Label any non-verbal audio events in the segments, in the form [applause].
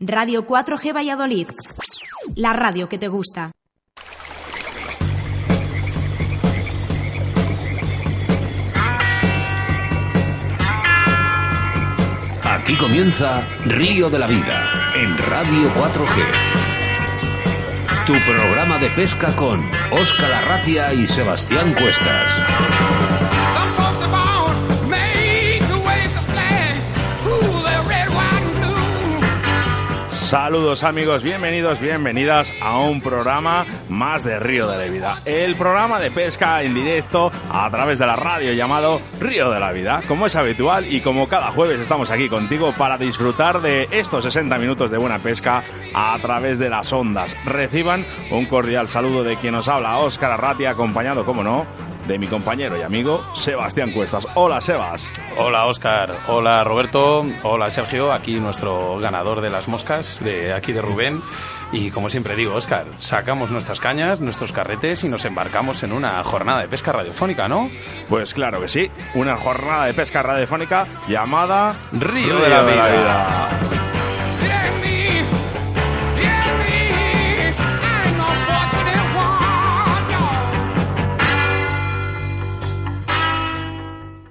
Radio 4G Valladolid, la radio que te gusta. Aquí comienza Río de la Vida en Radio 4G. Tu programa de pesca con Óscar Arratia y Sebastián Cuestas. Saludos amigos, bienvenidos, bienvenidas a un programa más de Río de la Vida. El programa de pesca en directo a través de la radio llamado Río de la Vida. Como es habitual y como cada jueves estamos aquí contigo para disfrutar de estos 60 minutos de buena pesca a través de las ondas. Reciban un cordial saludo de quien nos habla, Óscar Arratia, acompañado, como no, de mi compañero y amigo Sebastián Cuestas. Hola, Sebas. Hola, Óscar. Hola, Roberto. Hola, Sergio. Aquí nuestro ganador de las moscas, de aquí de Rubén. Y como siempre digo, Óscar, sacamos nuestras cañas, nuestros carretes y nos embarcamos en una jornada de pesca radiofónica, ¿no? Pues claro que sí. Una jornada de pesca radiofónica llamada Río, de la Vida.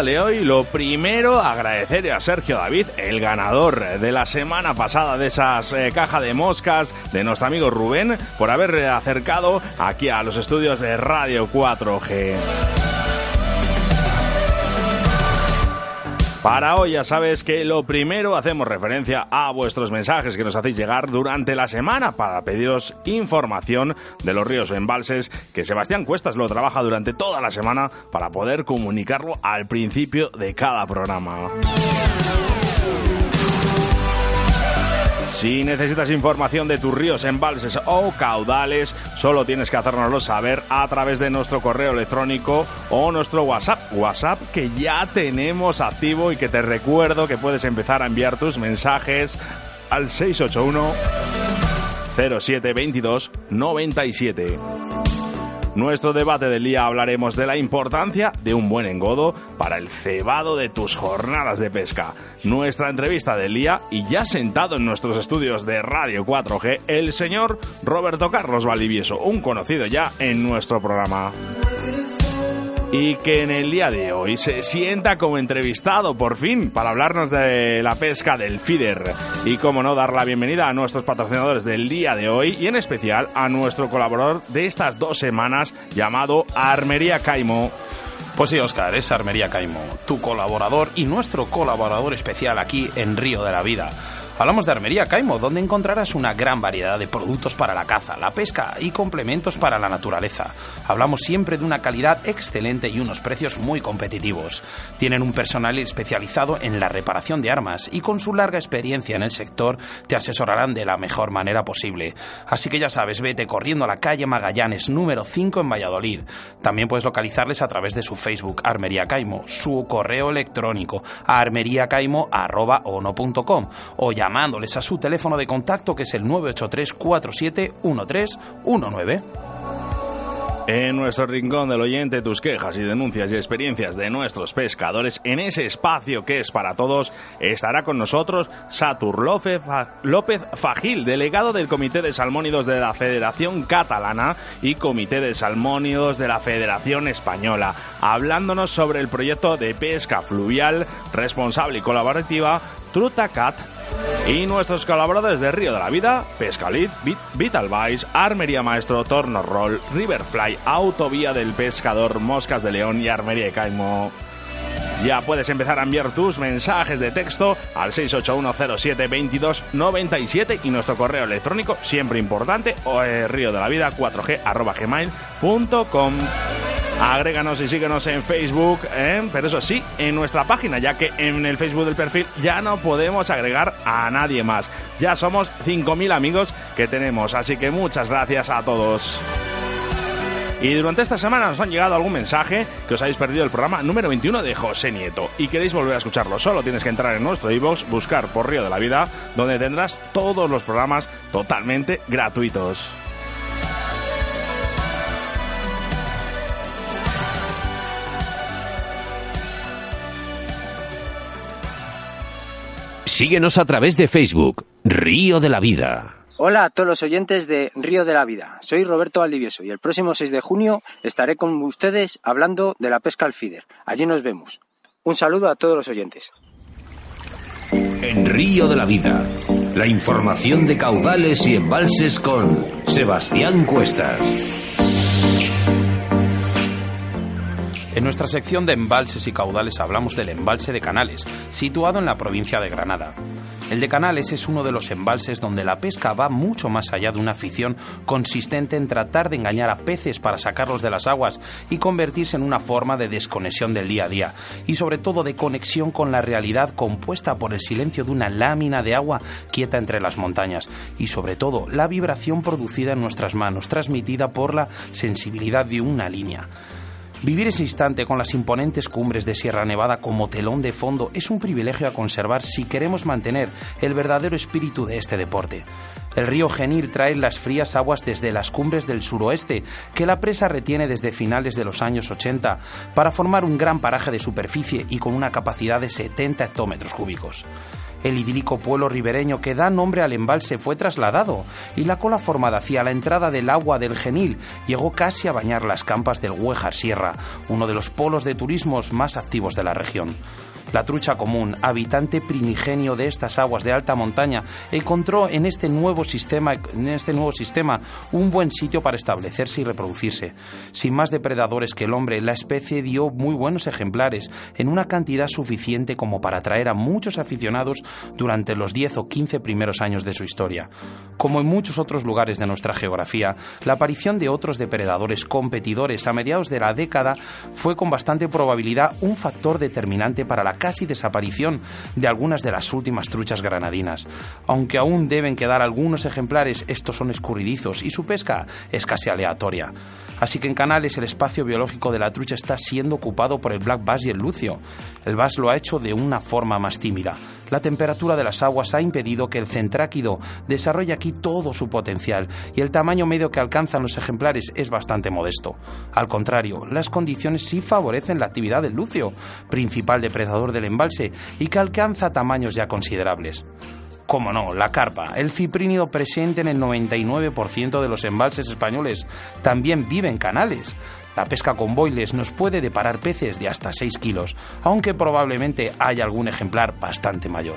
De hoy, lo primero, agradecer a Sergio David, el ganador de la semana pasada de esas eh, caja de moscas de nuestro amigo Rubén, por haber acercado aquí a los estudios de Radio 4G. Para hoy ya sabes que lo primero hacemos referencia a vuestros mensajes que nos hacéis llegar durante la semana para pediros información de los ríos o embalses que Sebastián Cuestas lo trabaja durante toda la semana para poder comunicarlo al principio de cada programa. Si necesitas información de tus ríos, embalses o caudales, solo tienes que hacérnoslo saber a través de nuestro correo electrónico o nuestro WhatsApp. WhatsApp que ya tenemos activo y que te recuerdo que puedes empezar a enviar tus mensajes al 681 0722 97. Nuestro debate del día hablaremos de la importancia de un buen engodo para el cebado de tus jornadas de pesca. Nuestra entrevista del día y ya sentado en nuestros estudios de Radio 4G, el señor Roberto Carlos Valdivieso, un conocido ya en nuestro programa y que en el día de hoy se sienta como entrevistado por fin para hablarnos de la pesca del feeder y como no dar la bienvenida a nuestros patrocinadores del día de hoy y en especial a nuestro colaborador de estas dos semanas llamado Armería Caimo. Pues sí, Óscar, es Armería Caimo, tu colaborador y nuestro colaborador especial aquí en Río de la Vida. Hablamos de Armería Caimo, donde encontrarás una gran variedad de productos para la caza, la pesca y complementos para la naturaleza. Hablamos siempre de una calidad excelente y unos precios muy competitivos. Tienen un personal especializado en la reparación de armas y con su larga experiencia en el sector te asesorarán de la mejor manera posible. Así que ya sabes, vete corriendo a la calle Magallanes número 5 en Valladolid. También puedes localizarles a través de su Facebook Armería Caimo, su correo electrónico armeriacaimo@ono.com o llamándoles a su teléfono de contacto que es el 983 471319. En nuestro rincón del oyente, tus quejas y denuncias y experiencias de nuestros pescadores en ese espacio que es para todos, estará con nosotros Satur López Fagil, delegado del Comité de Salmónidos de la Federación Catalana y Comité de Salmónidos de la Federación Española, hablándonos sobre el proyecto de pesca fluvial responsable y colaborativa Trutacat y nuestros colaboradores de Río de la Vida, Pescalit, Vital Vice, Armería Maestro, Torno Roll, Riverfly, Autovía del Pescador, Moscas de León y Armería de Caimo. Ya puedes empezar a enviar tus mensajes de texto al 681072297 y nuestro correo electrónico, siempre importante, o río de la vida 4g arroba gmail.com. Agréganos y síguenos en Facebook, ¿eh? pero eso sí, en nuestra página, ya que en el Facebook del perfil ya no podemos agregar a nadie más. Ya somos 5.000 amigos que tenemos, así que muchas gracias a todos. Y durante esta semana nos han llegado algún mensaje que os habéis perdido el programa número 21 de José Nieto y queréis volver a escucharlo. Solo tienes que entrar en nuestro iVoox, buscar por Río de la Vida, donde tendrás todos los programas totalmente gratuitos. Síguenos a través de Facebook, Río de la Vida. Hola a todos los oyentes de Río de la Vida. Soy Roberto Valdivieso y el próximo 6 de junio estaré con ustedes hablando de la pesca al feeder. Allí nos vemos. Un saludo a todos los oyentes. En Río de la Vida, la información de caudales y embalses con Sebastián Cuestas. En nuestra sección de embalses y caudales hablamos del embalse de Canales, situado en la provincia de Granada. El de Canales es uno de los embalses donde la pesca va mucho más allá de una afición consistente en tratar de engañar a peces para sacarlos de las aguas y convertirse en una forma de desconexión del día a día y sobre todo de conexión con la realidad compuesta por el silencio de una lámina de agua quieta entre las montañas y sobre todo la vibración producida en nuestras manos transmitida por la sensibilidad de una línea. Vivir ese instante con las imponentes cumbres de Sierra Nevada como telón de fondo es un privilegio a conservar si queremos mantener el verdadero espíritu de este deporte. El río Genil trae las frías aguas desde las cumbres del suroeste, que la presa retiene desde finales de los años 80, para formar un gran paraje de superficie y con una capacidad de 70 hectómetros cúbicos. El idílico pueblo ribereño que da nombre al embalse fue trasladado y la cola formada hacia la entrada del agua del Genil llegó casi a bañar las campas del Huejar Sierra, uno de los polos de turismos más activos de la región. La trucha común, habitante primigenio de estas aguas de alta montaña, encontró en este nuevo sistema, en este nuevo sistema un buen sitio para establecerse y reproducirse. Sin más depredadores que el hombre, la especie dio muy buenos ejemplares en una cantidad suficiente como para atraer a muchos aficionados durante los 10 o 15 primeros años de su historia. Como en muchos otros lugares de nuestra geografía, la aparición de otros depredadores competidores a mediados de la década fue con bastante probabilidad un factor determinante para la casi desaparición de algunas de las últimas truchas granadinas. Aunque aún deben quedar algunos ejemplares, estos son escurridizos y su pesca es casi aleatoria. Así que en Canales el espacio biológico de la trucha está siendo ocupado por el black bass y el lucio. El bass lo ha hecho de una forma más tímida. La temperatura de las aguas ha impedido que el centráquido desarrolle aquí todo su potencial y el tamaño medio que alcanzan los ejemplares es bastante modesto. Al contrario, las condiciones sí favorecen la actividad del lucio, principal depredador del embalse y que alcanza tamaños ya considerables. Cómo no, la carpa, el ciprínido presente en el 99% de los embalses españoles, también vive en canales. La pesca con boiles nos puede deparar peces de hasta 6 kilos, aunque probablemente haya algún ejemplar bastante mayor.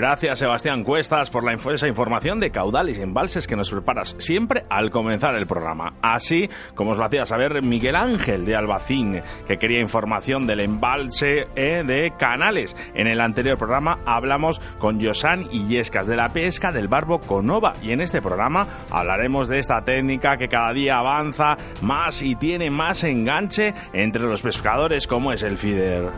Gracias, Sebastián Cuestas, por la info- esa información de caudales y embalses que nos preparas siempre al comenzar el programa. Así como os lo hacía saber Miguel Ángel de Albacín, que quería información del embalse eh, de canales. En el anterior programa hablamos con Yosan Illescas de la pesca del barbo Conova y en este programa hablaremos de esta técnica que cada día avanza más y tiene más enganche entre los pescadores como es el feeder.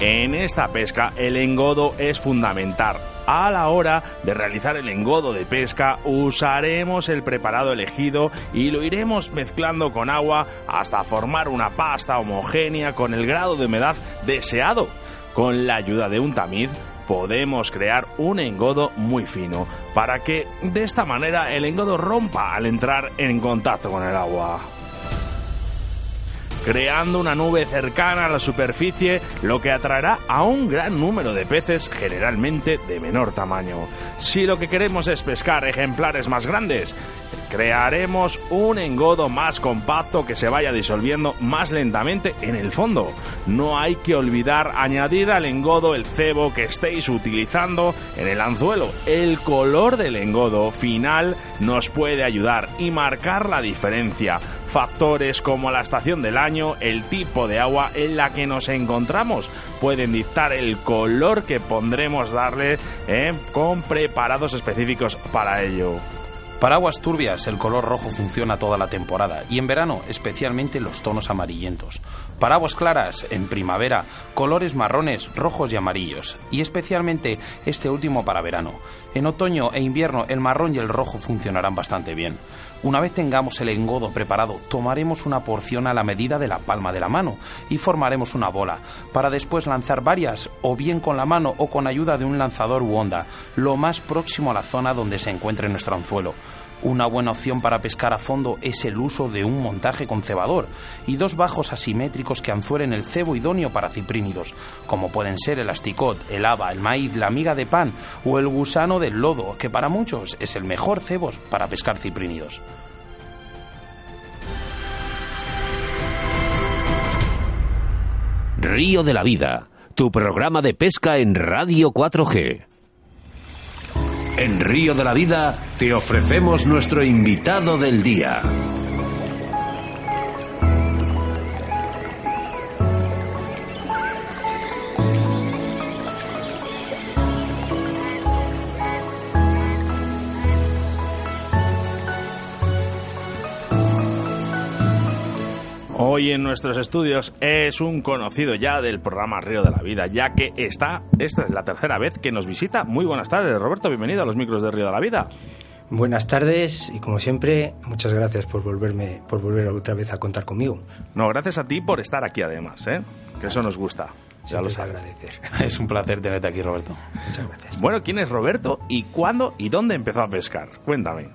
En esta pesca el engodo es fundamental. A la hora de realizar el engodo de pesca usaremos el preparado elegido y lo iremos mezclando con agua hasta formar una pasta homogénea con el grado de humedad deseado. Con la ayuda de un tamiz podemos crear un engodo muy fino para que de esta manera el engodo rompa al entrar en contacto con el agua. Creando una nube cercana a la superficie, lo que atraerá a un gran número de peces, generalmente de menor tamaño. Si lo que queremos es pescar ejemplares más grandes, crearemos un engodo más compacto que se vaya disolviendo más lentamente en el fondo. No hay que olvidar añadir al engodo el cebo que estéis utilizando en el anzuelo. El color del engodo final nos puede ayudar y marcar la diferencia. Factores como la estación del año, el tipo de agua en la que nos encontramos pueden dictar el color que pondremos darle eh, con preparados específicos para ello. Para aguas turbias el color rojo funciona toda la temporada y en verano especialmente los tonos amarillentos. Para aguas claras, en primavera, colores marrones, rojos y amarillos, y especialmente este último para verano. En otoño e invierno el marrón y el rojo funcionarán bastante bien. Una vez tengamos el engodo preparado, tomaremos una porción a la medida de la palma de la mano y formaremos una bola, para después lanzar varias, o bien con la mano o con ayuda de un lanzador u onda, lo más próximo a la zona donde se encuentre nuestro anzuelo. Una buena opción para pescar a fondo es el uso de un montaje con cebador y dos bajos asimétricos que anzuelen el cebo idóneo para ciprínidos, como pueden ser el asticot, el haba, el maíz, la miga de pan o el gusano del lodo, que para muchos es el mejor cebo para pescar ciprínidos. Río de la Vida, tu programa de pesca en Radio 4G. En Río de la Vida te ofrecemos nuestro invitado del día. Hoy en nuestros estudios es un conocido ya del programa Río de la Vida, ya que está, esta es la tercera vez que nos visita. Muy buenas tardes, Roberto, bienvenido a los micros de Río de la Vida. Buenas tardes y como siempre, muchas gracias por volverme, por volver otra vez a contar conmigo. No, gracias a ti por estar aquí además, ¿eh? que eso nos gusta. Ya lo sabes. agradecer. [laughs] Es un placer tenerte aquí, Roberto. Muchas gracias. Bueno, ¿quién es Roberto y cuándo y dónde empezó a pescar? Cuéntame.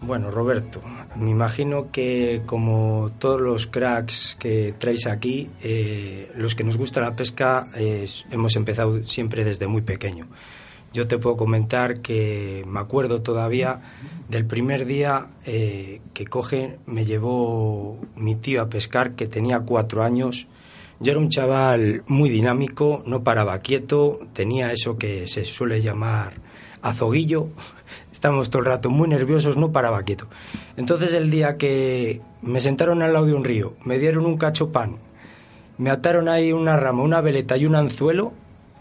Bueno, Roberto, me imagino que como todos los cracks que traéis aquí, eh, los que nos gusta la pesca hemos empezado siempre desde muy pequeño. Yo te puedo comentar que me acuerdo todavía del primer día eh, que coge, me llevó mi tío a pescar, que tenía cuatro años. Yo era un chaval muy dinámico, no paraba quieto, tenía eso que se suele llamar azoguillo, Estábamos todo el rato muy nerviosos, no paraba quieto. Entonces el día que me sentaron al lado de un río, me dieron un cacho pan, me ataron ahí una rama, una veleta y un anzuelo,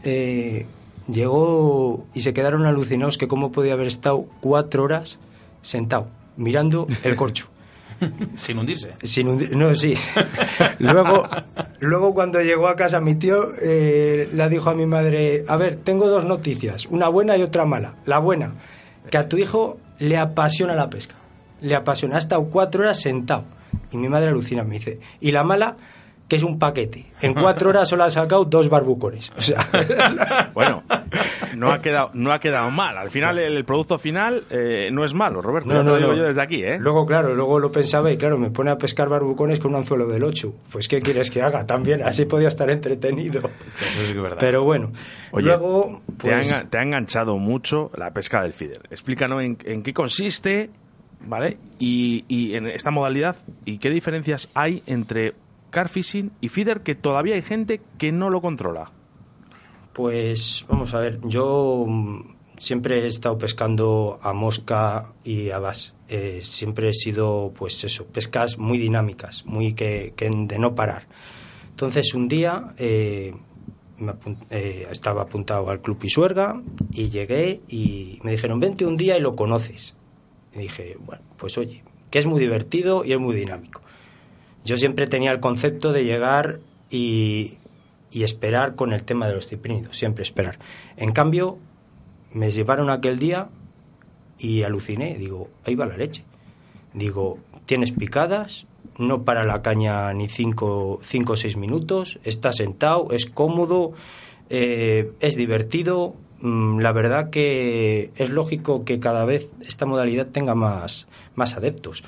eh, llegó y se quedaron alucinados que cómo podía haber estado cuatro horas sentado, mirando el corcho. [laughs] Sin hundirse. Sin hundi- no, sí. [laughs] luego, luego cuando llegó a casa mi tío, eh, le dijo a mi madre, a ver, tengo dos noticias, una buena y otra mala. La buena, que a tu hijo le apasiona la pesca. Le apasiona. Ha estado cuatro horas sentado. Y mi madre alucina, me dice. Y la mala, que es un paquete. En cuatro horas solo ha sacado dos barbucones. O sea, [laughs] Bueno, no ha quedado, no ha quedado mal. Al final, el, el producto final eh, no es malo, Roberto. ya te lo digo yo desde aquí, ¿eh? Luego, claro, luego lo pensaba y claro, me pone a pescar barbucones con un anzuelo del 8. Pues, ¿qué quieres que haga? También, así podía estar entretenido. Eso sí que es verdad. Pero bueno, Oye, luego, te, ha pues, enga- te ha enganchado mucho la pesca del feeder. Explícanos en, en qué consiste, ¿vale? Y, y en esta modalidad, y qué diferencias hay entre car fishing y feeder, que todavía hay gente que no lo controla. Pues vamos a ver, yo mm, siempre he estado pescando a mosca y a bass. Eh, siempre he sido, pues eso, pescas muy dinámicas, muy que, de no parar. Entonces un día eh, me apun- eh, estaba apuntado al Club Pisuerga y llegué y me dijeron, vente un día y lo conoces. Y dije, bueno, pues oye, que es muy divertido y es muy dinámico. Yo siempre tenía el concepto de llegar y, y esperar con el tema de los ciprínidos, siempre esperar. En cambio, me llevaron aquel día y aluciné, digo, ahí va la leche. Digo, tienes picadas, no para la caña ni cinco, o seis minutos, está sentado, es cómodo, eh, es divertido. Mm, La verdad que es lógico que cada vez esta modalidad tenga más, más adeptos.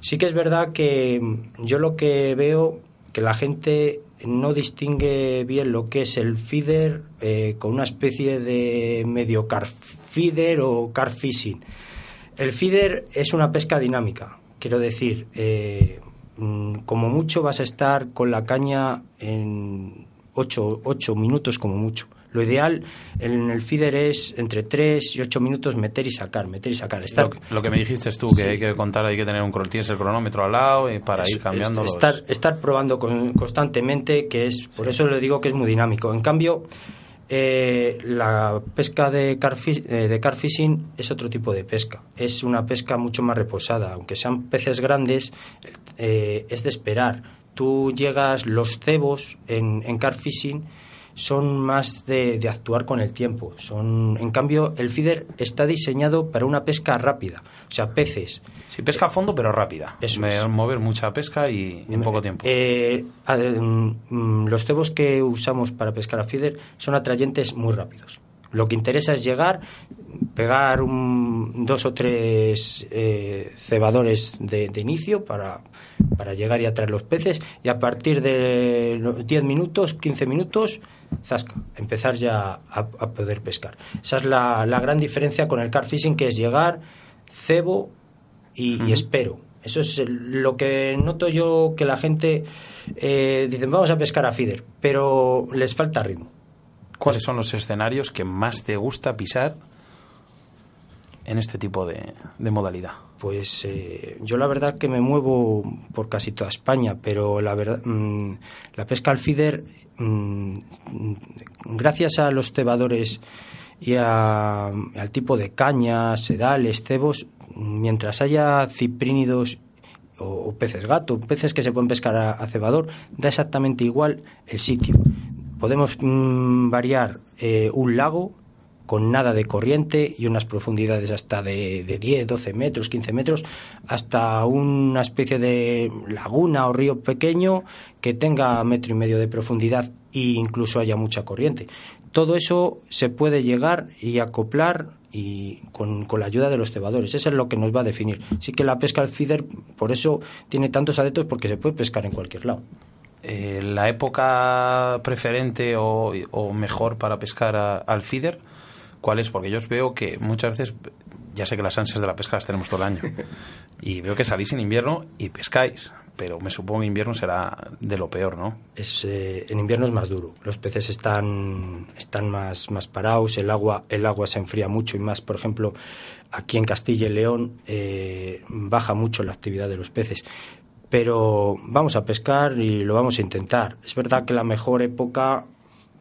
Sí que es verdad que mm, yo lo que veo que la gente no distingue bien lo que es el feeder eh, con una especie de medio car feeder o car fishing. El feeder es una pesca dinámica, quiero decir, eh, mm, como mucho vas a estar con la caña en 8 minutos como mucho. Lo ideal en el feeder es entre 3 y 8 minutos meter y sacar, meter y sacar. lo, que me dijiste tú, que hay que contar, hay que tener un tienes el cronómetro al lado y para ir cambiando estar, estar probando constantemente, que es, por eso le digo que es muy dinámico. En cambio, eh, la pesca de car, eh, de car fishing es otro tipo de pesca. Es una pesca mucho más reposada. Aunque sean peces grandes, eh, es de esperar. Tú llegas, los cebos en, en car fishing son más de, actuar con el tiempo. Son, en cambio, el feeder está diseñado para una pesca rápida, o sea, peces. Sí, pesca a fondo, pero rápida. Es mover mucha pesca y en poco tiempo. Eh, mm, los cebos que usamos para pescar a feeder son atrayentes muy rápidos. Lo que interesa es llegar, pegar un, dos o tres eh, cebadores de, inicio para, para, llegar y atraer los peces y a partir de los 10 minutos, 15 minutos, zasca, empezar ya a, poder pescar. Esa es la, gran diferencia con el car fishing que es llegar, cebo y, espero. Eso es lo que noto yo que la gente eh, dice vamos a pescar a feeder, pero les falta ritmo. ¿Cuáles son los escenarios que más te gusta pisar en este tipo de, modalidad? Pues eh, yo la verdad que me muevo por casi toda España, pero la verdad mm, la pesca al feeder, mm, gracias a los cebadores y al tipo de cañas, sedales, cebos, mientras haya ciprínidos o, peces gato, peces que se pueden pescar a cebador, da exactamente igual el sitio podemos mm, variar eh, un lago con nada de corriente y unas profundidades hasta de, de, 10, 12 metros, 15 metros, hasta una especie de laguna o río pequeño que tenga metro y medio de profundidad e incluso haya mucha corriente. Todo eso se puede llegar y acoplar y con, con, la ayuda de los cebadores. Eso es lo que nos va a definir. Sí que la pesca al feeder, por eso tiene tantos adeptos, porque se puede pescar en cualquier lado. Eh, la época preferente o, mejor para pescar al feeder, ¿cuál es? Porque yo os veo que muchas veces, ya sé que las ansias de la pesca las tenemos todo el año, [laughs] y veo que salís en invierno y pescáis, pero me supongo que invierno será de lo peor, ¿no? Es, eh, en invierno es más duro, los peces están, están más, más parados, el agua, el agua se enfría mucho y más, por ejemplo, aquí en Castilla y León eh, baja mucho la actividad de los peces pero vamos a pescar y lo vamos a intentar. Es verdad que la mejor época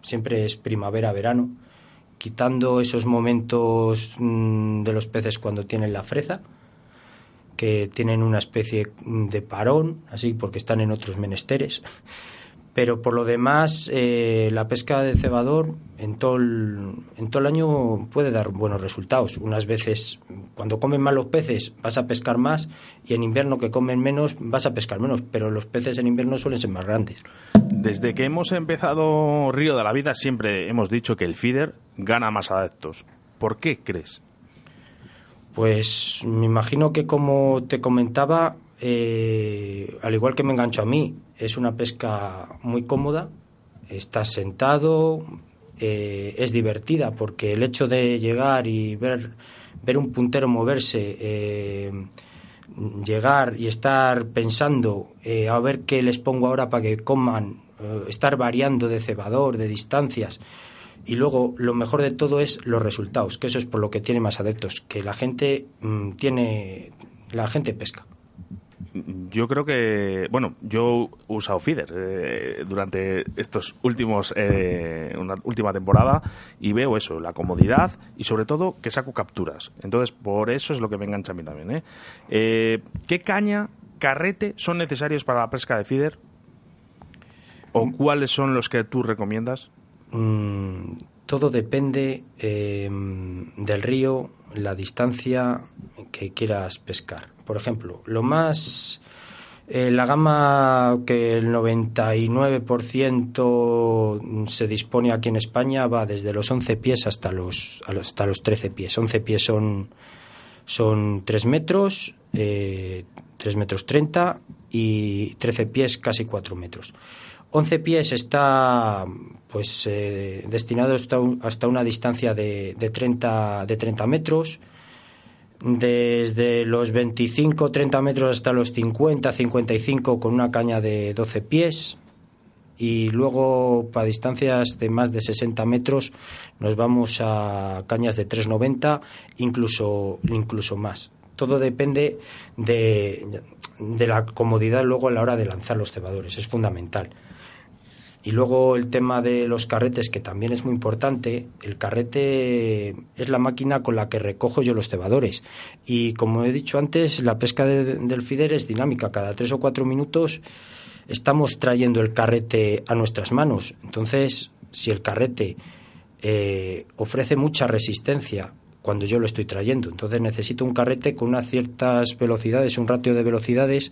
siempre es primavera-verano, quitando esos momentos mm, de los peces cuando tienen la freza, que tienen una especie de parón, así porque están en otros menesteres pero por lo demás eh, la pesca de cebador en todo, el, en todo el año puede dar buenos resultados. Unas veces cuando comen más los peces vas a pescar más y en invierno que comen menos vas a pescar menos, pero los peces en invierno suelen ser más grandes. Desde que hemos empezado Río de la Vida siempre hemos dicho que el feeder gana más adeptos. ¿Por qué crees? Pues me imagino que como te comentaba, eh, al igual que me engancho a mí, es una pesca muy cómoda, estás sentado, eh, es divertida porque el hecho de llegar y ver, ver un puntero moverse, eh, llegar y estar pensando a ver qué les pongo ahora para que coman, estar variando de cebador, de distancias. Y luego lo mejor de todo es los resultados, que eso es por lo que tiene más adeptos, que la gente mm, tiene, la gente pesca yo creo que, bueno, yo he usado feeder eh, durante estos últimos, eh, una última temporada y veo eso, la comodidad y sobre todo que saco capturas. Entonces, por eso es lo que me engancha a mí también. ¿eh? qué caña, carrete son necesarios para la pesca de feeder? ¿O mm. cuáles son los que tú recomiendas? Mm, todo depende del río, la distancia que quieras pescar. Por ejemplo, lo más eh, la gama que el 99% se dispone aquí en España va desde los 11 pies hasta los, hasta los 13 pies. 11 pies son, son 3 metros, eh, 3 metros 30 y 13 pies casi 4 metros. 11 pies está pues eh, destinado hasta, hasta, una distancia de, de, 30, de 30 metros desde los 25-30 metros hasta los 50-55 con una caña de 12 pies y luego para distancias de más de 60 metros nos vamos a cañas de 3,90 incluso, incluso más. Todo depende de, de la comodidad luego a la hora de lanzar los cebadores, es fundamental. Y luego el tema de los carretes, que también es muy importante. El carrete es la máquina con la que recojo yo los cebadores. Y como he dicho antes, la pesca del fider es dinámica. Cada tres o cuatro minutos estamos trayendo el carrete a nuestras manos. Entonces, si el carrete eh, ofrece mucha resistencia cuando yo lo estoy trayendo, entonces necesito un carrete con unas ciertas velocidades, un ratio de velocidades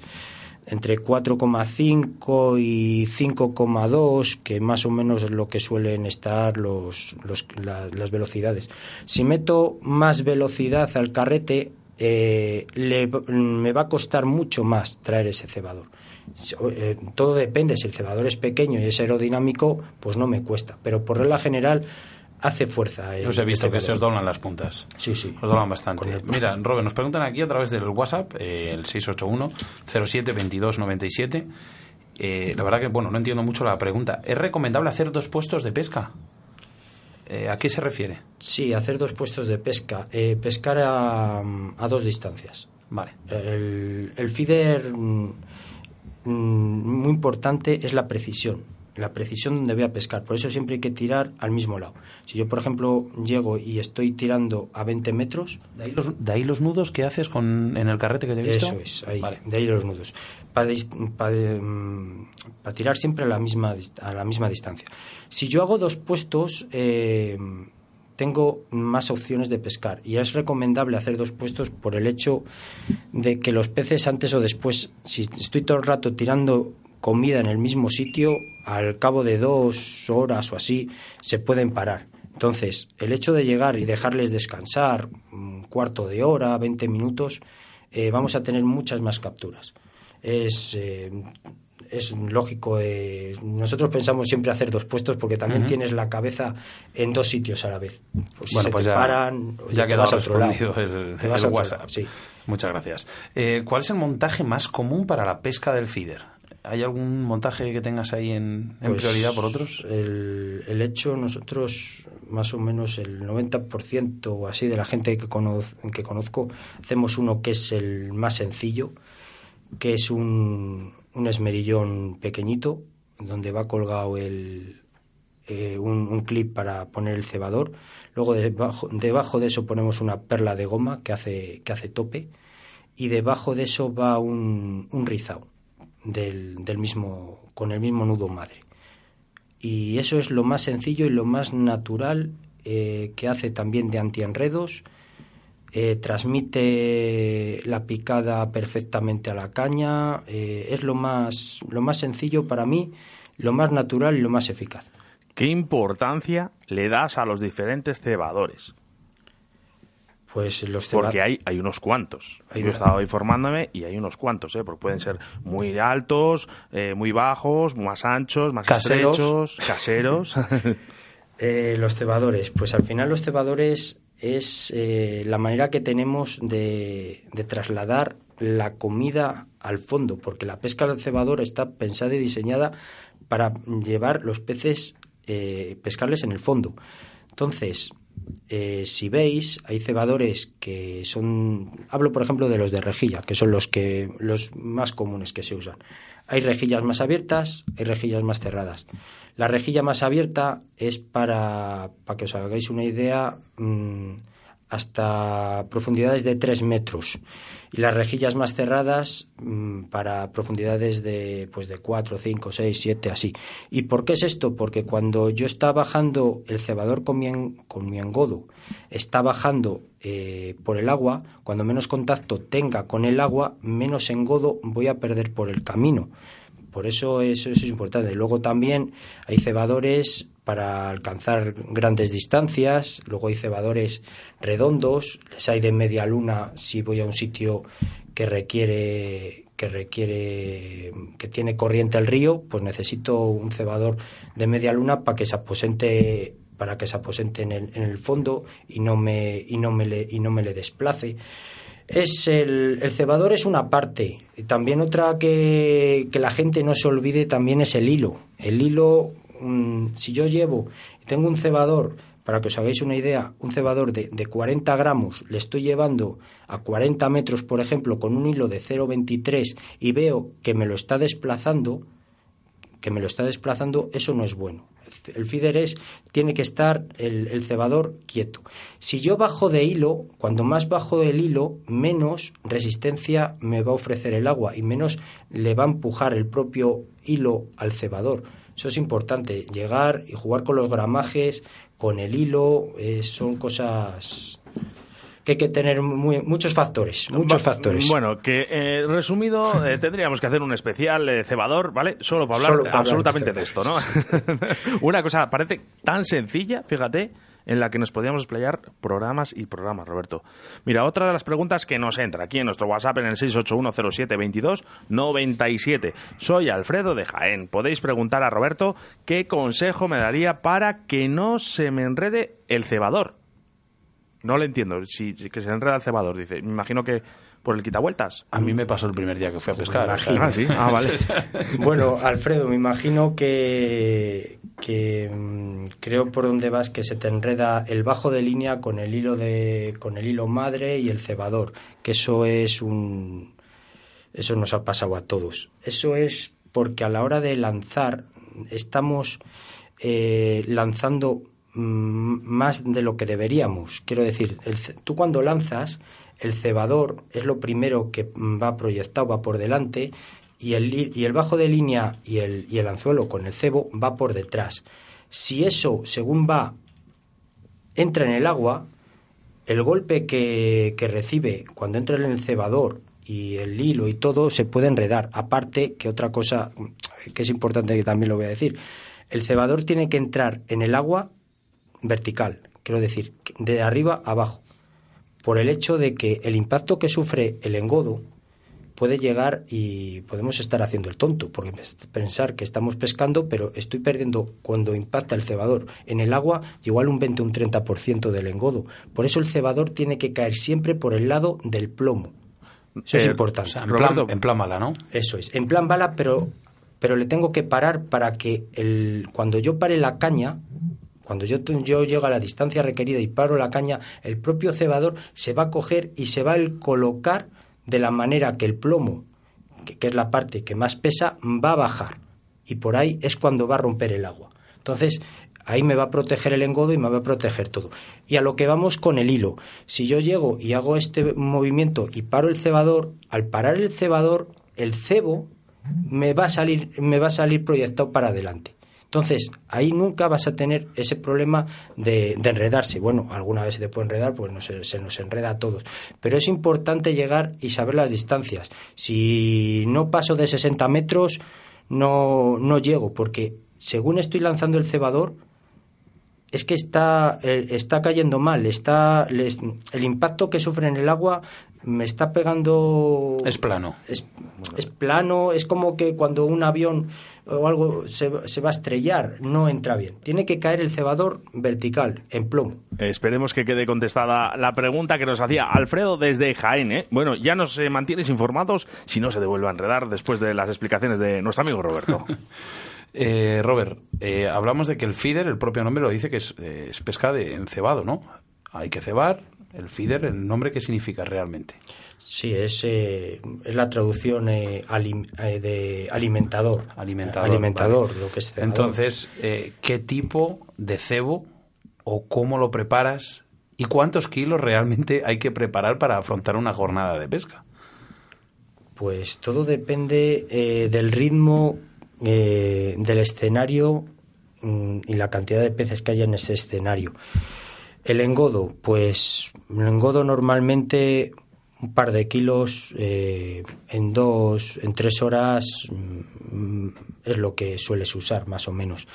entre 4,5 y 5,2, que más o menos es lo que suelen estar los, las velocidades. Si meto más velocidad al carrete, eh, me va a costar mucho más traer ese cebador. Eh, todo depende, si el cebador es pequeño y es aerodinámico, pues no me cuesta, pero por regla general hace fuerza. Os he visto que se os doblan las puntas. Sí, sí. Os doblan bastante. Mira, Robert, nos preguntan aquí a través del WhatsApp, eh, el 681 07 22 97. la verdad que, bueno, no entiendo mucho la pregunta. ¿Es recomendable hacer dos puestos de pesca? Eh, ¿A qué se refiere? Sí, hacer dos puestos de pesca. Eh, pescar a, a, dos distancias. Vale. El, el feeder mm, mm, muy importante es la precisión la precisión donde voy a pescar. Por eso siempre hay que tirar al mismo lado. Si yo, por ejemplo, llego y estoy tirando a 20 metros... ¿De ahí los, de ahí los nudos que haces con, en el carrete que te he visto? Eso es, ahí, de ahí los nudos. Para, mm, tirar siempre a la, misma, a la misma distancia. Si yo hago dos puestos... Eh, tengo más opciones de pescar y es recomendable hacer dos puestos por el hecho de que los peces antes o después, si estoy todo el rato tirando comida en el mismo sitio, al cabo de dos horas o así, se pueden parar. Entonces, el hecho de llegar y dejarles descansar un cuarto de hora, 20 minutos, eh, vamos a tener muchas más capturas. Es, eh, es lógico. Eh, nosotros pensamos siempre hacer dos puestos porque también tienes la cabeza en dos sitios a la vez. Pues bueno, pues ya, paran, ya, quedas a otro lado. el, el WhatsApp. sí. Muchas gracias. ¿Cuál es el montaje más común para la pesca del feeder? ¿Hay algún montaje que tengas ahí en, pues prioridad por otros? El, el, hecho, nosotros más o menos el 90% o así de la gente que, que conozco, hacemos uno que es el más sencillo, que es un, un esmerillón pequeñito, donde va colgado el, eh, un, un, clip para poner el cebador. Luego debajo, debajo de eso ponemos una perla de goma que hace, que hace tope. Y debajo de eso va un, un rizado del, del mismo, con el mismo nudo madre. Y eso es lo más sencillo y lo más natural eh, que hace también de antienredos. Eh, transmite la picada perfectamente a la caña. Eh, es lo más, lo más sencillo para mí, lo más natural y lo más eficaz. ¿Qué importancia le das a los diferentes cebadores? Pues los Porque hay, hay unos cuantos. Yo he estado informándome y hay unos cuantos, ¿eh? porque pueden ser muy altos, eh, muy bajos, más anchos, más estrechos, [laughs] caseros. eh, los cebadores. Pues al final los cebadores es eh, la manera que tenemos de, de, trasladar la comida al fondo, porque la pesca del cebador está pensada y diseñada para llevar los peces, pescarles en el fondo. Entonces, eh, si veis, hay cebadores que son, hablo por ejemplo de los de rejilla, que son los que los más comunes que se usan. Hay rejillas más abiertas, hay rejillas más cerradas. La rejilla más abierta es para, para que os hagáis una idea, mmm, hasta profundidades de 3 metros y las rejillas más cerradas mmm, para profundidades de pues de 4, 5, 6, 7, así. ¿Y por qué es esto? Porque cuando yo está bajando el cebador con mi, con mi engodo, está bajando eh, por el agua, cuando menos contacto tenga con el agua, menos engodo voy a perder por el camino. Por eso eso, eso es importante. Luego también hay cebadores para alcanzar grandes distancias, luego hay cebadores redondos, les hay de media luna si voy a un sitio que requiere que requiere que tiene corriente el río, pues necesito un cebador de media luna para que se aposente para que se aposente en el, en el fondo y no me y no me le, y no me le desplace. Es el, el cebador es una parte. También otra que, que la gente no se olvide también es el hilo. El hilo, mm, si yo llevo, tengo un cebador para que os hagáis una idea, un cebador de, de 40 gramos le estoy llevando a 40 metros, por ejemplo, con un hilo de 0,23 y veo que me lo está desplazando, que me lo está desplazando, eso no es bueno. El feeder es, tiene que estar el, el cebador quieto. Si yo bajo de hilo, cuando más bajo del hilo, menos resistencia me va a ofrecer el agua y menos le va a empujar el propio hilo al cebador. Eso es importante, llegar y jugar con los gramajes, con el hilo, eh, son cosas que hay que tener muy- muchos factores, muchos factores. Bueno, que eh, resumido, eh, [laughs] tendríamos que hacer un especial eh, cebador, ¿vale? Solo para hablar Solo para hablar absolutamente de de esto, ¿no? [laughs] Una cosa parece tan sencilla, fíjate, en la que nos podríamos explayar programas y programas, Roberto. Mira, otra de las preguntas que nos entra aquí en nuestro WhatsApp en el 681072297. Soy Alfredo de Jaén. Podéis preguntar a Roberto qué consejo me daría para que no se me enrede el cebador. No le entiendo. Si, si que se enreda el cebador, dice. Me imagino que por el quitavueltas. A mí me pasó el primer día que fui a pescar. o sea, Ah, sí. [laughs] Ah, vale. [laughs] Bueno, Alfredo, me imagino que, que mm, creo por dónde vas que se te enreda el bajo de línea con el hilo de con el hilo madre y el cebador, que eso es un eso nos ha pasado a todos. Eso es porque a la hora de lanzar estamos eh, lanzando mm, más de lo que deberíamos. Quiero decir, el tú cuando lanzas, el cebador es lo primero que va proyectado, va por delante, y el, y el bajo de línea y el, y el anzuelo con el cebo va por detrás. Si eso, según va, entra en el agua, el golpe que, que recibe cuando entra en el cebador y el hilo y todo se puede enredar. Aparte que otra cosa que es importante que también lo voy a decir, el cebador tiene que entrar en el agua vertical, quiero decir, de arriba abajo, por el hecho de que el impacto que sufre el engodo puede llegar y podemos estar haciendo el tonto, porque pens- pensar que estamos pescando, pero estoy perdiendo cuando impacta el cebador en el agua igual un 20 o un 30% del engodo. Por eso el cebador tiene que caer siempre por el lado del plomo. Eso es Eh, O importante. sea, en, plan, Roberto. en plan mala, ¿no? Eso es. En plan bala, pero, pero le tengo que parar para que el, cuando yo pare la caña, cuando yo, yo llego a la distancia requerida y paro la caña, el propio cebador se va a coger y se va a colocar de la manera que el plomo, que, que es la parte que más pesa, va a bajar. Y por ahí es cuando va a romper el agua. Entonces, ahí me va a proteger el engodo y me va a proteger todo. Y a lo que vamos con el hilo. Si yo llego y hago este movimiento y paro el cebador, al parar el cebador, el cebo me va a salir, me va a salir proyectado para adelante. Entonces, ahí nunca vas a tener ese problema de, de enredarse. Bueno, alguna vez se te puede enredar, pues no se, se nos enreda a todos. Pero es importante llegar y saber las distancias. Si no paso de 60 metros, no, no llego, porque según estoy lanzando el cebador, es que está, eh, está cayendo mal, está, les- el impacto que sufre en el agua me está pegando... Es plano. Es, es plano, es como que cuando un avión o algo se, se va a estrellar, no entra bien. Tiene que caer el cebador vertical, en plomo. Esperemos que quede contestada la pregunta que nos hacía Alfredo desde Jaén. ¿eh? Bueno, ya nos eh, mantienes informados si no se devuelve a enredar después de las explicaciones de nuestro amigo Roberto. [laughs] Eh, Robert, eh, hablamos de que el feeder, el propio nombre lo dice que es, eh, es pesca de encebado, ¿no? Hay que cebar. El feeder, el nombre, ¿qué significa realmente? Sí, es, eh, es la traducción eh, alim- eh, de alimentador. Alimentador. Alimentador, vale. lo que es cebador. Entonces, eh, ¿qué tipo de cebo o cómo lo preparas y cuántos kilos realmente hay que preparar para afrontar una jornada de pesca? Pues todo depende del ritmo, del escenario mm, y la cantidad de peces que haya en ese escenario. El engodo, pues el engodo normalmente un par de kilos eh, en dos, en tres horas mm, es lo que sueles usar más o menos.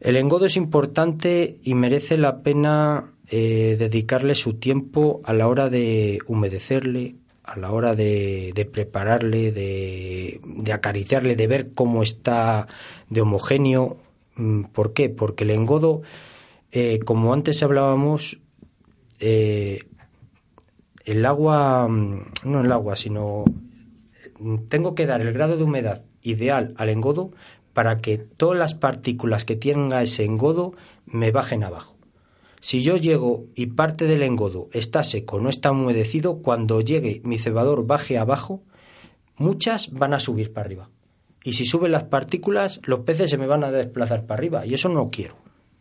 El engodo es importante y merece la pena eh, dedicarle su tiempo a la hora de humedecerle, a la hora de, prepararle, de, de acariciarle, de ver cómo está de homogéneo. Mm, ¿Por qué? Porque el engodo, eh, como antes hablábamos, el agua, mm, no el agua, sino mm, tengo que dar el grado de humedad ideal al engodo para que todas las partículas que tenga ese engodo me bajen abajo. Si yo llego y parte del engodo está seco, no está humedecido, cuando llegue mi cebador baje abajo, muchas van a subir para arriba. Y si suben las partículas, los peces se me van a desplazar para arriba. Y eso no quiero.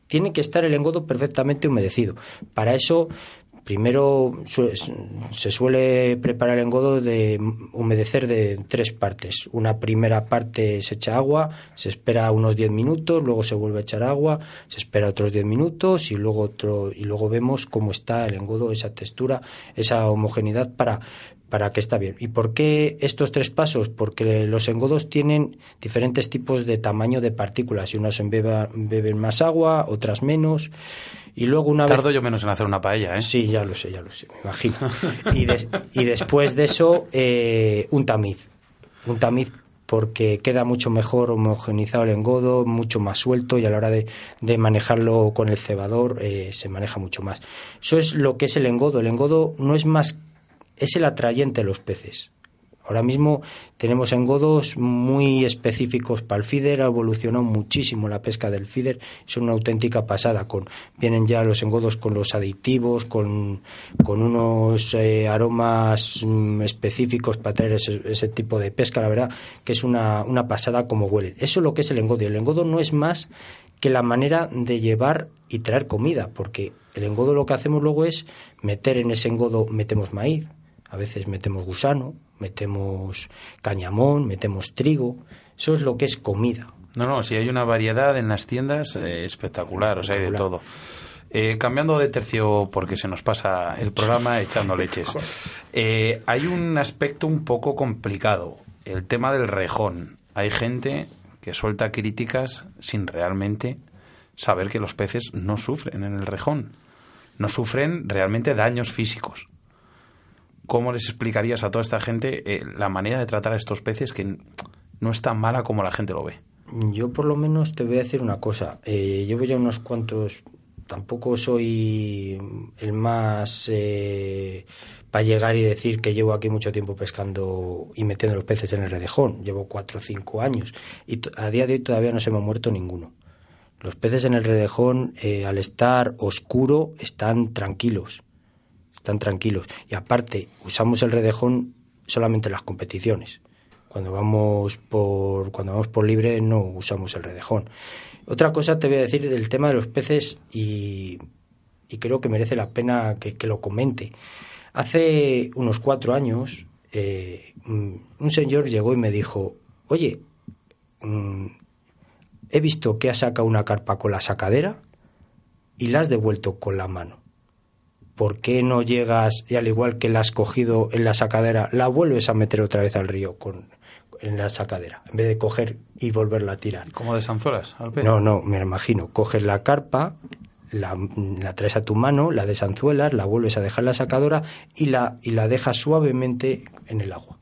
Tiene que estar el engodo perfectamente humedecido. Para eso Primero se suele preparar el engodo de humedecer de tres partes. Una primera parte se echa agua, se espera unos 10 minutos, luego se vuelve a echar agua, se espera otros 10 minutos y luego otro y luego vemos cómo está el engodo, esa textura, esa homogeneidad para para que está bien. ¿Y por qué estos tres pasos? Porque los engodos tienen diferentes tipos de tamaño de partículas y unas beben más agua, otras menos. Y luego una Tardo yo menos en hacer una paella, ¿eh? Sí, ya lo sé, ya lo sé, me imagino. [laughs] y, después de eso, eh, un tamiz. Un tamiz porque queda mucho mejor homogenizado el engodo, mucho más suelto y a la hora de, manejarlo con el cebador eh, se maneja mucho más. Eso es lo que es el engodo. El engodo no es más, es el atrayente de los peces. Ahora mismo tenemos engodos muy específicos para el feeder, ha evolucionado muchísimo la pesca del feeder, es una auténtica pasada. Con, vienen ya los engodos con los aditivos, con, con unos eh, aromas mm, específicos para traer ese, tipo de pesca, la verdad que es una, una pasada como huelen. Eso es lo que es el engodo. El engodo no es más que la manera de llevar y traer comida, porque el engodo lo que hacemos luego es meter en ese engodo, metemos maíz, a veces metemos gusano, metemos cañamón, metemos trigo. Eso es lo que es comida. No, no, si hay una variedad en las tiendas eh, espectacular, o sea, hay de todo. Eh, cambiando de tercio, porque se nos pasa el programa echando leches. [laughs] Eh, hay un aspecto un poco complicado, el tema del rejón. Hay gente que suelta críticas sin realmente saber que los peces no sufren en el rejón. No sufren realmente daños físicos. ¿Cómo les explicarías a toda esta gente eh, la manera de tratar a estos peces que no es tan mala como la gente lo ve? Yo por lo menos te voy a decir una cosa. Eh, llevo ya unos cuantos, tampoco soy el más eh, para llegar y decir que llevo aquí mucho tiempo pescando y metiendo los peces en el redejón. Llevo cuatro o cinco años y a día de hoy todavía no se me ha muerto ninguno. Los peces en el redejón, al estar oscuro, están tranquilos están tranquilos. Y aparte, usamos el redejón solamente en las competiciones. Cuando vamos por, cuando vamos por libre no usamos el redejón. Otra cosa te voy a decir del tema de los peces y, creo que merece la pena que, lo comente. Hace unos cuatro años eh, un señor llegó y me dijo, oye, mm, he visto que has sacado una carpa con la sacadera y la has devuelto con la mano. ¿Por qué no llegas y al igual que la has cogido en la sacadera, la vuelves a meter otra vez al río con, en la sacadera, en vez de coger y volverla a tirar? ¿Como de No, no, me imagino. Coges la carpa, la, traes a tu mano, la desanzuelas, la vuelves a dejar en la sacadora y la, y la dejas suavemente en el agua.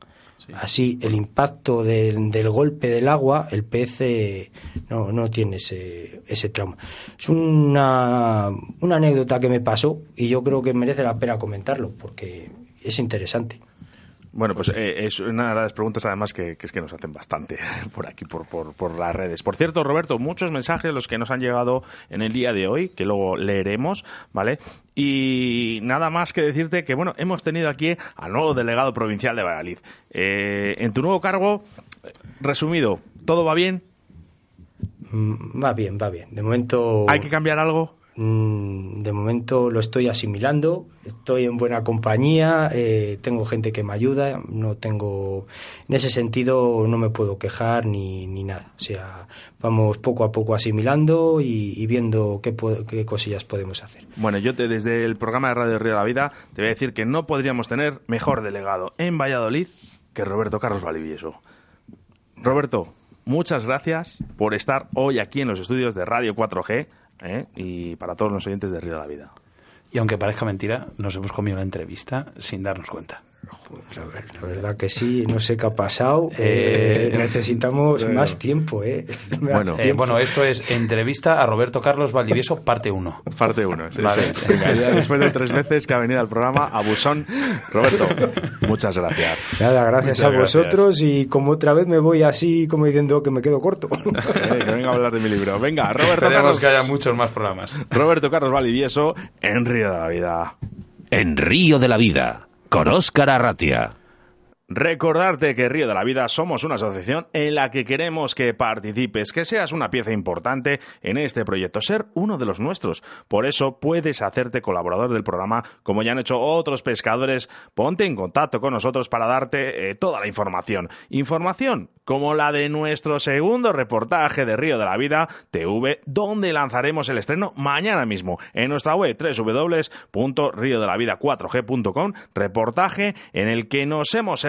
Así, el impacto del, golpe del agua, el pez eh, no, no tiene ese, ese trauma. Es una, una anécdota que me pasó y yo creo que merece la pena comentarlo porque es interesante. Bueno, pues eh, es una de las preguntas además que, es que nos hacen bastante [laughs] por aquí, por, por, por, las redes. Por cierto, Roberto, muchos mensajes los que nos han llegado en el día de hoy, que luego leeremos, ¿vale? Y nada más que decirte que, bueno, hemos tenido aquí al nuevo delegado provincial de Valladolid. Eh, en tu nuevo cargo, resumido, ¿todo va bien? Mm, va bien, va bien. De momento... ¿Hay que cambiar algo? Mm, de momento lo estoy asimilando, estoy en buena compañía, eh, tengo gente que me ayuda, no tengo, en ese sentido no me puedo quejar ni, ni nada. O sea, vamos poco a poco asimilando y, viendo qué, qué, cosillas podemos hacer. Bueno, yo te, desde el programa de Radio Río de la Vida te voy a decir que no podríamos tener mejor delegado en Valladolid que Roberto Carlos Valivieso. Roberto, muchas gracias por estar hoy aquí en los estudios de Radio 4G ¿eh? y para todos los oyentes de Río de la Vida. Y aunque parezca mentira, nos hemos comido la entrevista sin darnos cuenta. La, la, verdad que sí, no sé qué ha pasado. [laughs] Eh, necesitamos más tiempo, ¿eh? [laughs] Bueno, tiempo. bueno, esto es entrevista a Roberto Carlos Valdivieso, parte 1. [laughs] Parte 1, sí, vale. Sí. Venga, después de tres veces que ha venido al programa, Abusón. Roberto, muchas gracias. Nada, gracias muchas a vosotros gracias. y como otra vez me voy así como diciendo que me quedo corto. Eh, que venga a hablar de mi libro. Venga, Roberto Esperemos Carlos. que haya muchos más programas. Roberto Carlos Valdivieso en Río de la Vida. En Río de la Vida, con Óscar Arratia. Recordarte que Río de la Vida somos una asociación en la que queremos que participes, que seas una pieza importante en este proyecto, ser uno de los nuestros. Por eso puedes hacerte colaborador del programa, como ya han hecho otros pescadores. Ponte en contacto con nosotros para darte eh, toda la información. Información como la de nuestro segundo reportaje de Río de la Vida TV, donde lanzaremos el estreno mañana mismo en nuestra web www.riodelavida4g.com, reportaje en el que nos hemos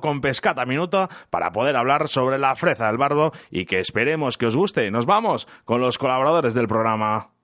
con Pescata Minuta para poder hablar sobre la fresa del barbo y que esperemos que os guste. Nos vamos con los colaboradores del programa.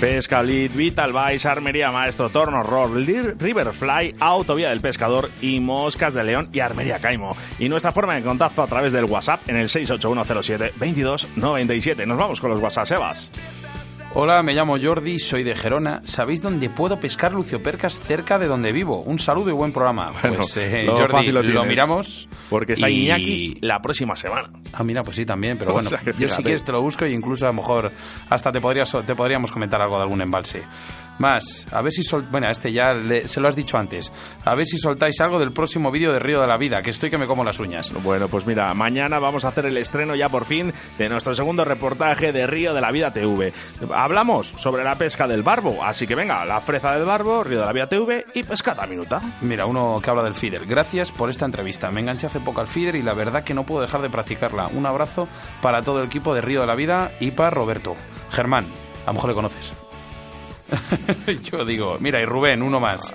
Pescalit, Vital Vice, Armería Maestro, Torno Roll, Riverfly, Autovía del Pescador y Moscas de León y Armería Caimo. Y nuestra forma de contacto a través del WhatsApp en el 68107-2297. Nos vamos con los WhatsApp, Sebas. Hola, me llamo Jordi, soy de Gerona. ¿Sabéis dónde puedo pescar luciopercas cerca de donde vivo? Un saludo y buen programa. Bueno, pues eh, lo Jordi, lo miramos. Porque está y- Iñaki la próxima semana. Ah, mira, pues sí, también, pero [laughs] O bueno, sea, yo si quieres te lo busco y incluso a lo mejor hasta te, podrías, te podríamos comentar algo de algún embalse. Más, a ver si sol... Bueno, este ya le- se lo has dicho antes. A ver si soltáis algo del próximo vídeo de Río de la Vida, que estoy que me como las uñas. Bueno, pues mira, mañana vamos a hacer el estreno ya por fin de nuestro segundo reportaje de Río de la Vida TV. Hablamos sobre la pesca del barbo, así que venga, la fresa del barbo, Río de la Vida TV y pescata minuta. Mira, uno que habla del feeder. Gracias por esta entrevista. Me enganché hace poco al feeder y la verdad que no puedo dejar de practicarla. Un abrazo para todo el equipo de Río de la Vida y para Roberto. Germán, a lo mejor le conoces. [laughs] Yo digo, mira, y Rubén, uno más.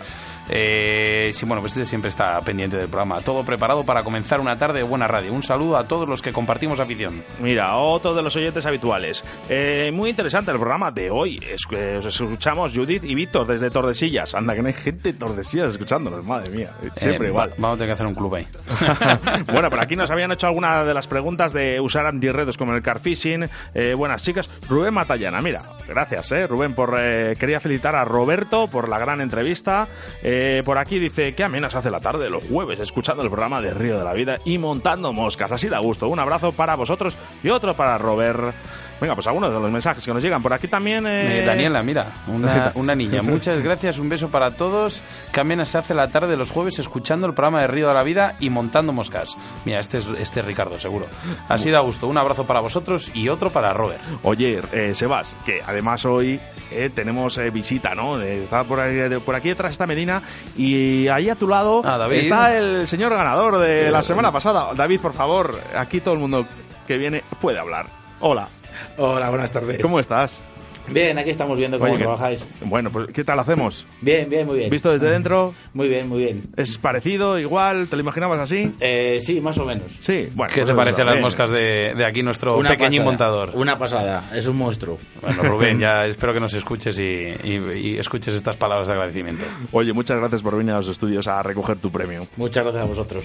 Eh, sí, bueno, pues este siempre está pendiente del programa. Todo preparado para comenzar una tarde de buena radio. Un saludo a todos los que compartimos afición. Mira, otro de los oyentes habituales. Eh, muy interesante el programa de hoy. Es os escuchamos Judith y Víctor desde Tordesillas. Anda, que no hay gente de Tordesillas escuchándonos, madre mía. Siempre Eh, igual. va- vamos a tener que hacer un club ahí. [laughs] [laughs] bueno, por aquí nos habían hecho algunas de las preguntas de usar antirredos como el carfishing. Eh, buenas chicas. Rubén Matallana, mira, gracias, eh, Rubén, por eh, quería felicitar a Roberto por la gran entrevista. Eh, por aquí dice que amenas hace la tarde, los jueves, escuchando el programa de Río de la Vida y montando moscas. Así da gusto. Un abrazo para vosotros y otro para Robert. Venga, pues algunos de los mensajes que nos llegan. Por aquí también... eh, Eh, Daniela, mira, una, una niña. [laughs] Muchas gracias, un beso para todos. Que se hace la tarde de los jueves escuchando el programa de Río de la Vida y montando moscas. Mira, este es, este es Ricardo, seguro. Así da gusto. Un abrazo para vosotros y otro para Robert. Oye, eh, Sebas, que además hoy eh, tenemos eh, visita, ¿no? Eh, Está por, ahí, por aquí detrás está Medina y ahí a tu lado Ah, David. está el señor ganador de la semana pasada. David, por favor, aquí todo el mundo que viene puede hablar. Hola, [laughs] Hola, buenas tardes. ¿cómo estás? Bien, aquí estamos viendo cómo Oye, que- trabajáis. Bueno, pues ¿qué tal hacemos? Bien, bien, muy bien. ¿Visto desde dentro? Muy bien, muy bien. ¿Es parecido, igual? ¿Te lo imaginabas así? Eh, sí, más o menos. Sí, bueno. ¿Qué pues te eso, parecen las bien. moscas de, de aquí, nuestro Una pasada, montador? Una pasada, es un monstruo. Bueno, Rubén, ya [laughs] espero que nos escuches y, y- y escuches estas palabras de agradecimiento. Oye, muchas gracias por venir a los estudios a recoger tu premio. Muchas gracias a vosotros.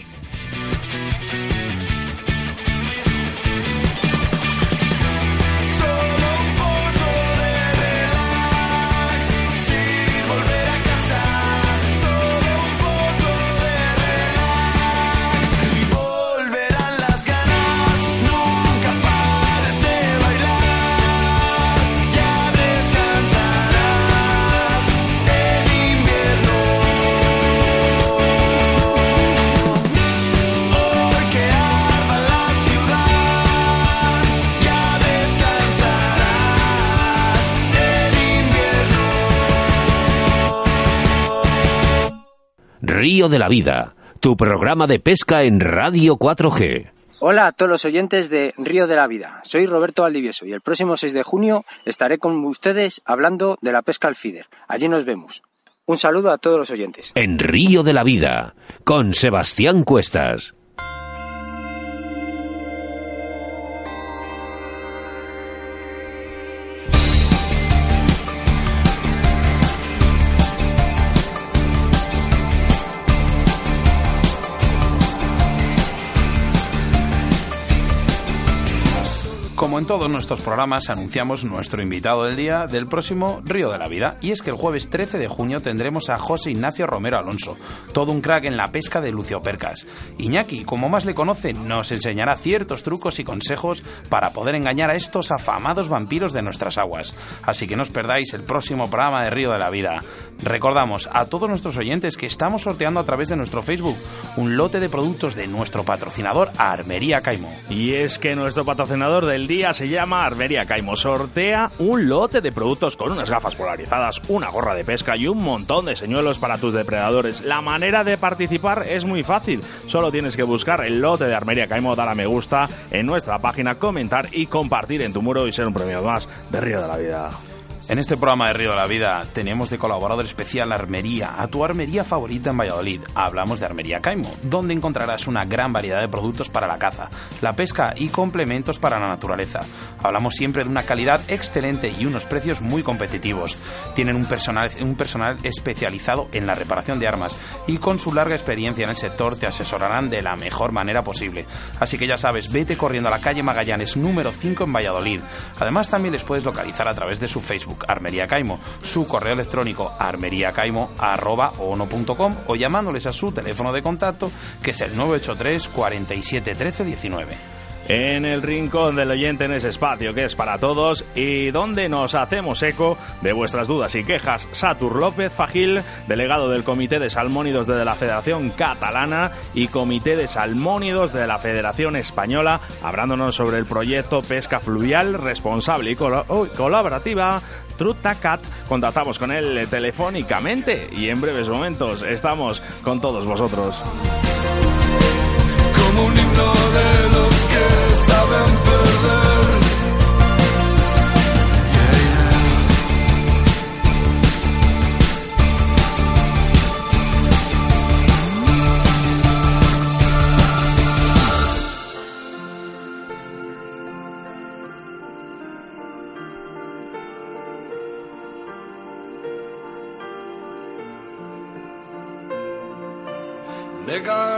Río de la Vida, tu programa de pesca en Radio 4G. Hola a todos los oyentes de Río de la Vida. Soy Roberto Valdivieso y el próximo 6 de junio estaré con ustedes hablando de la pesca al feeder. Allí nos vemos. Un saludo a todos los oyentes. En Río de la Vida, con Sebastián Cuestas. En todos nuestros programas, anunciamos nuestro invitado del día del próximo Río de la Vida. Y es que el jueves 13 de junio tendremos a José Ignacio Romero Alonso, todo un crack en la pesca de Lucio Percas. Iñaki, como más le conoce, nos enseñará ciertos trucos y consejos para poder engañar a estos afamados vampiros de nuestras aguas. Así que no os perdáis el próximo programa de Río de la Vida. Recordamos a todos nuestros oyentes que estamos sorteando a través de nuestro Facebook un lote de productos de nuestro patrocinador Armería Caimo. Y es que nuestro patrocinador del día se llama Armería Caimo. Sortea un lote de productos con unas gafas polarizadas, una gorra de pesca y un montón de señuelos para tus depredadores. La manera de participar es muy fácil. Solo tienes que buscar el lote de Armería Caimo, dar a me gusta en nuestra página, comentar y compartir en tu muro y ser un premio más de Río de la Vida. En este programa de Río de la Vida tenemos de colaborador especial Armería, a tu armería favorita en Valladolid. Hablamos de Armería Caimo, donde encontrarás una gran variedad de productos para la caza, la pesca y complementos para la naturaleza. Hablamos siempre de una calidad excelente y unos precios muy competitivos. Tienen un personal, un personal especializado en la reparación de armas y con su larga experiencia en el sector te asesorarán de la mejor manera posible. Así que ya sabes, vete corriendo a la calle Magallanes número 5 en Valladolid. Además también les puedes localizar a través de su Facebook Armería Caimo, su correo electrónico armeriacaimo.com o llamándoles a su teléfono de contacto que es el 983 47 13 19. En el rincón del oyente en ese espacio que es para todos y donde nos hacemos eco de vuestras dudas y quejas. Satur López Fagil, delegado del Comité de Salmónidos de la Federación Catalana y Comité de Salmónidos de la Federación Española, hablándonos sobre el proyecto Pesca Fluvial Responsable y uy, Colaborativa Trutacat. Contactamos con él telefónicamente y en breves momentos estamos con todos vosotros. Como un himno de los que saben perder.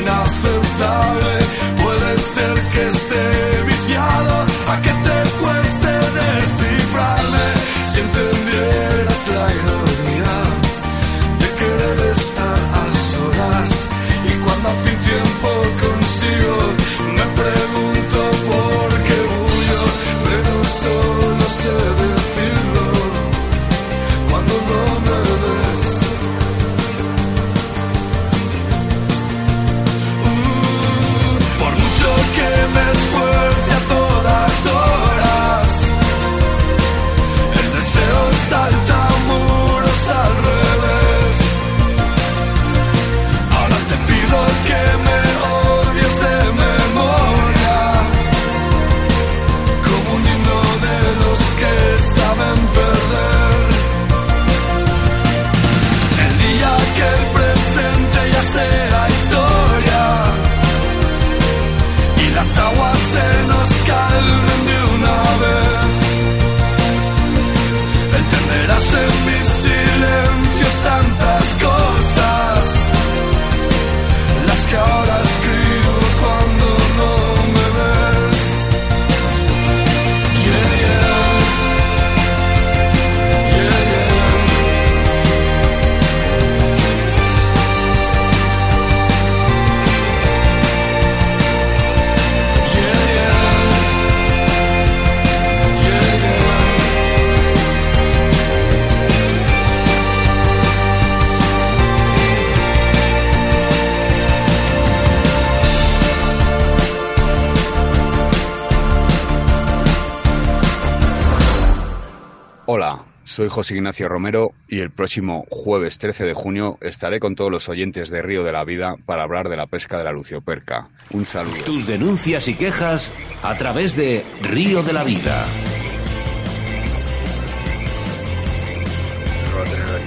inaceptable, puede ser que esté viciado, a que te cueste descifrarme. José Ignacio Romero y el próximo jueves 13 de junio estaré con todos los oyentes de Río de la Vida para hablar de la pesca de la lucioperca. Un saludo. Tus denuncias y quejas a través de Río de la Vida.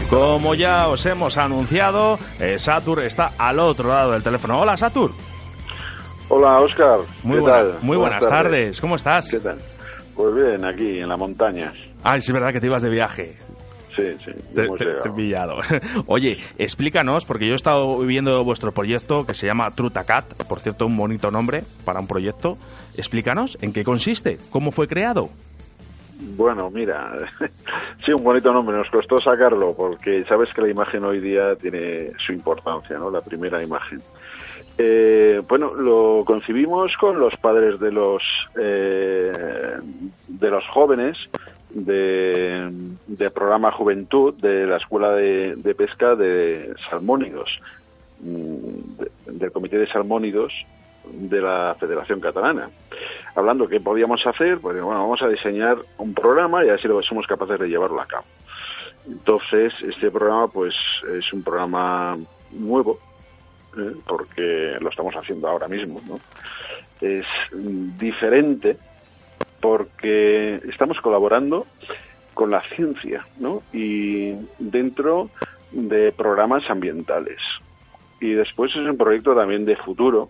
Como ya os hemos anunciado, eh, Satur está al otro lado del teléfono. Hola, Satur. Hola, Oscar. Muy, ¿Qué buena- tal? muy buenas, tardes. ¿Cómo estás? ¿Qué tal? Pues bien, aquí en la montaña. Ay, sí, es verdad que te ibas de viaje. Sí, sí, Te, hemos te- te he pillado. [laughs] Oye, explícanos, porque yo he estado viendo vuestro proyecto que se llama Trutacat, por cierto, un bonito nombre para un proyecto. Explícanos en qué consiste, cómo fue creado. Bueno, mira, [laughs] sí, un bonito nombre. Nos costó sacarlo porque sabes que la imagen hoy día tiene su importancia, ¿no? La primera imagen. Eh, bueno, lo concibimos con los padres de los eh, de los jóvenes de, programa Juventud de la Escuela de, Pesca de Salmónidos, mm, de- del Comité de Salmónidos de la Federación Catalana. Hablando qué podíamos hacer, pues bueno, vamos a diseñar un programa y así lo somos capaces de llevarlo a cabo. Entonces, este programa pues es un programa nuevo, ¿eh? porque lo estamos haciendo ahora mismo, ¿no? Es mm, diferente porque estamos colaborando con la ciencia, ¿no? Y dentro de programas ambientales. Y después es un proyecto también de futuro,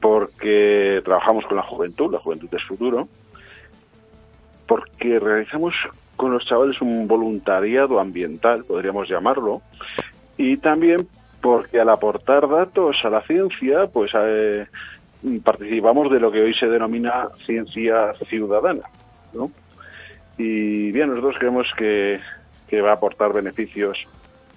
porque trabajamos con la juventud, la juventud es futuro, porque realizamos con los chavales un voluntariado ambiental, podríamos llamarlo, y también porque al aportar datos a la ciencia, pues eh, participamos de lo que hoy se denomina ciencia ciudadana, ¿no? Y bien, nosotros creemos que, que va a aportar beneficios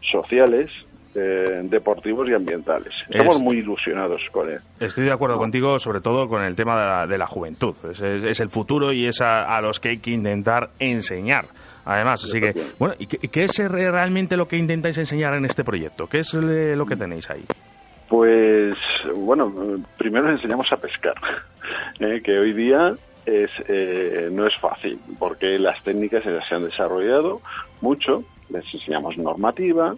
sociales, eh, deportivos y ambientales. Estamos Es- muy ilusionados con él. Estoy de acuerdo contigo, sobre todo con el tema de la, de la juventud. Es, es- es el futuro y es a, a los que hay que intentar enseñar. Además, así que, bueno, ¿y qué, qué es re- realmente lo que intentáis enseñar en este proyecto? ¿Qué es lo que tenéis ahí? Pues bueno, primero les enseñamos a pescar, [laughs] eh, que hoy día es eh, no es fácil, porque las técnicas se han desarrollado mucho, les enseñamos normativa,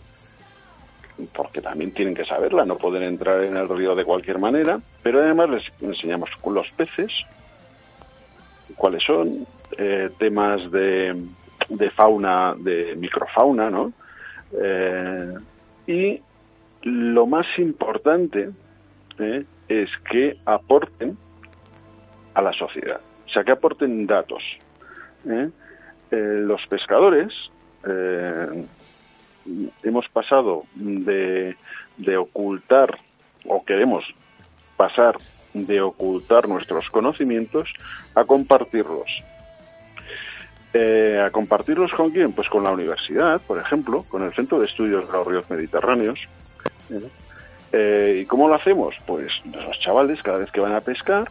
porque también tienen que saberla, no pueden entrar en el río de cualquier manera, pero además les enseñamos los peces, cuáles son, eh, temas de, de fauna, de microfauna, ¿no? Eh, y lo más importante ¿eh? es que aporten a la sociedad, o sea, que aporten datos. ¿eh? Eh, los pescadores hemos pasado de, ocultar, o queremos pasar de ocultar nuestros conocimientos a compartirlos. ¿A compartirlos con quién? Pues con la universidad, por ejemplo, con el Centro de Estudios de los Ríos Mediterráneos. ¿Eh? ¿Y cómo lo hacemos? Pues los chavales, cada vez que van a pescar,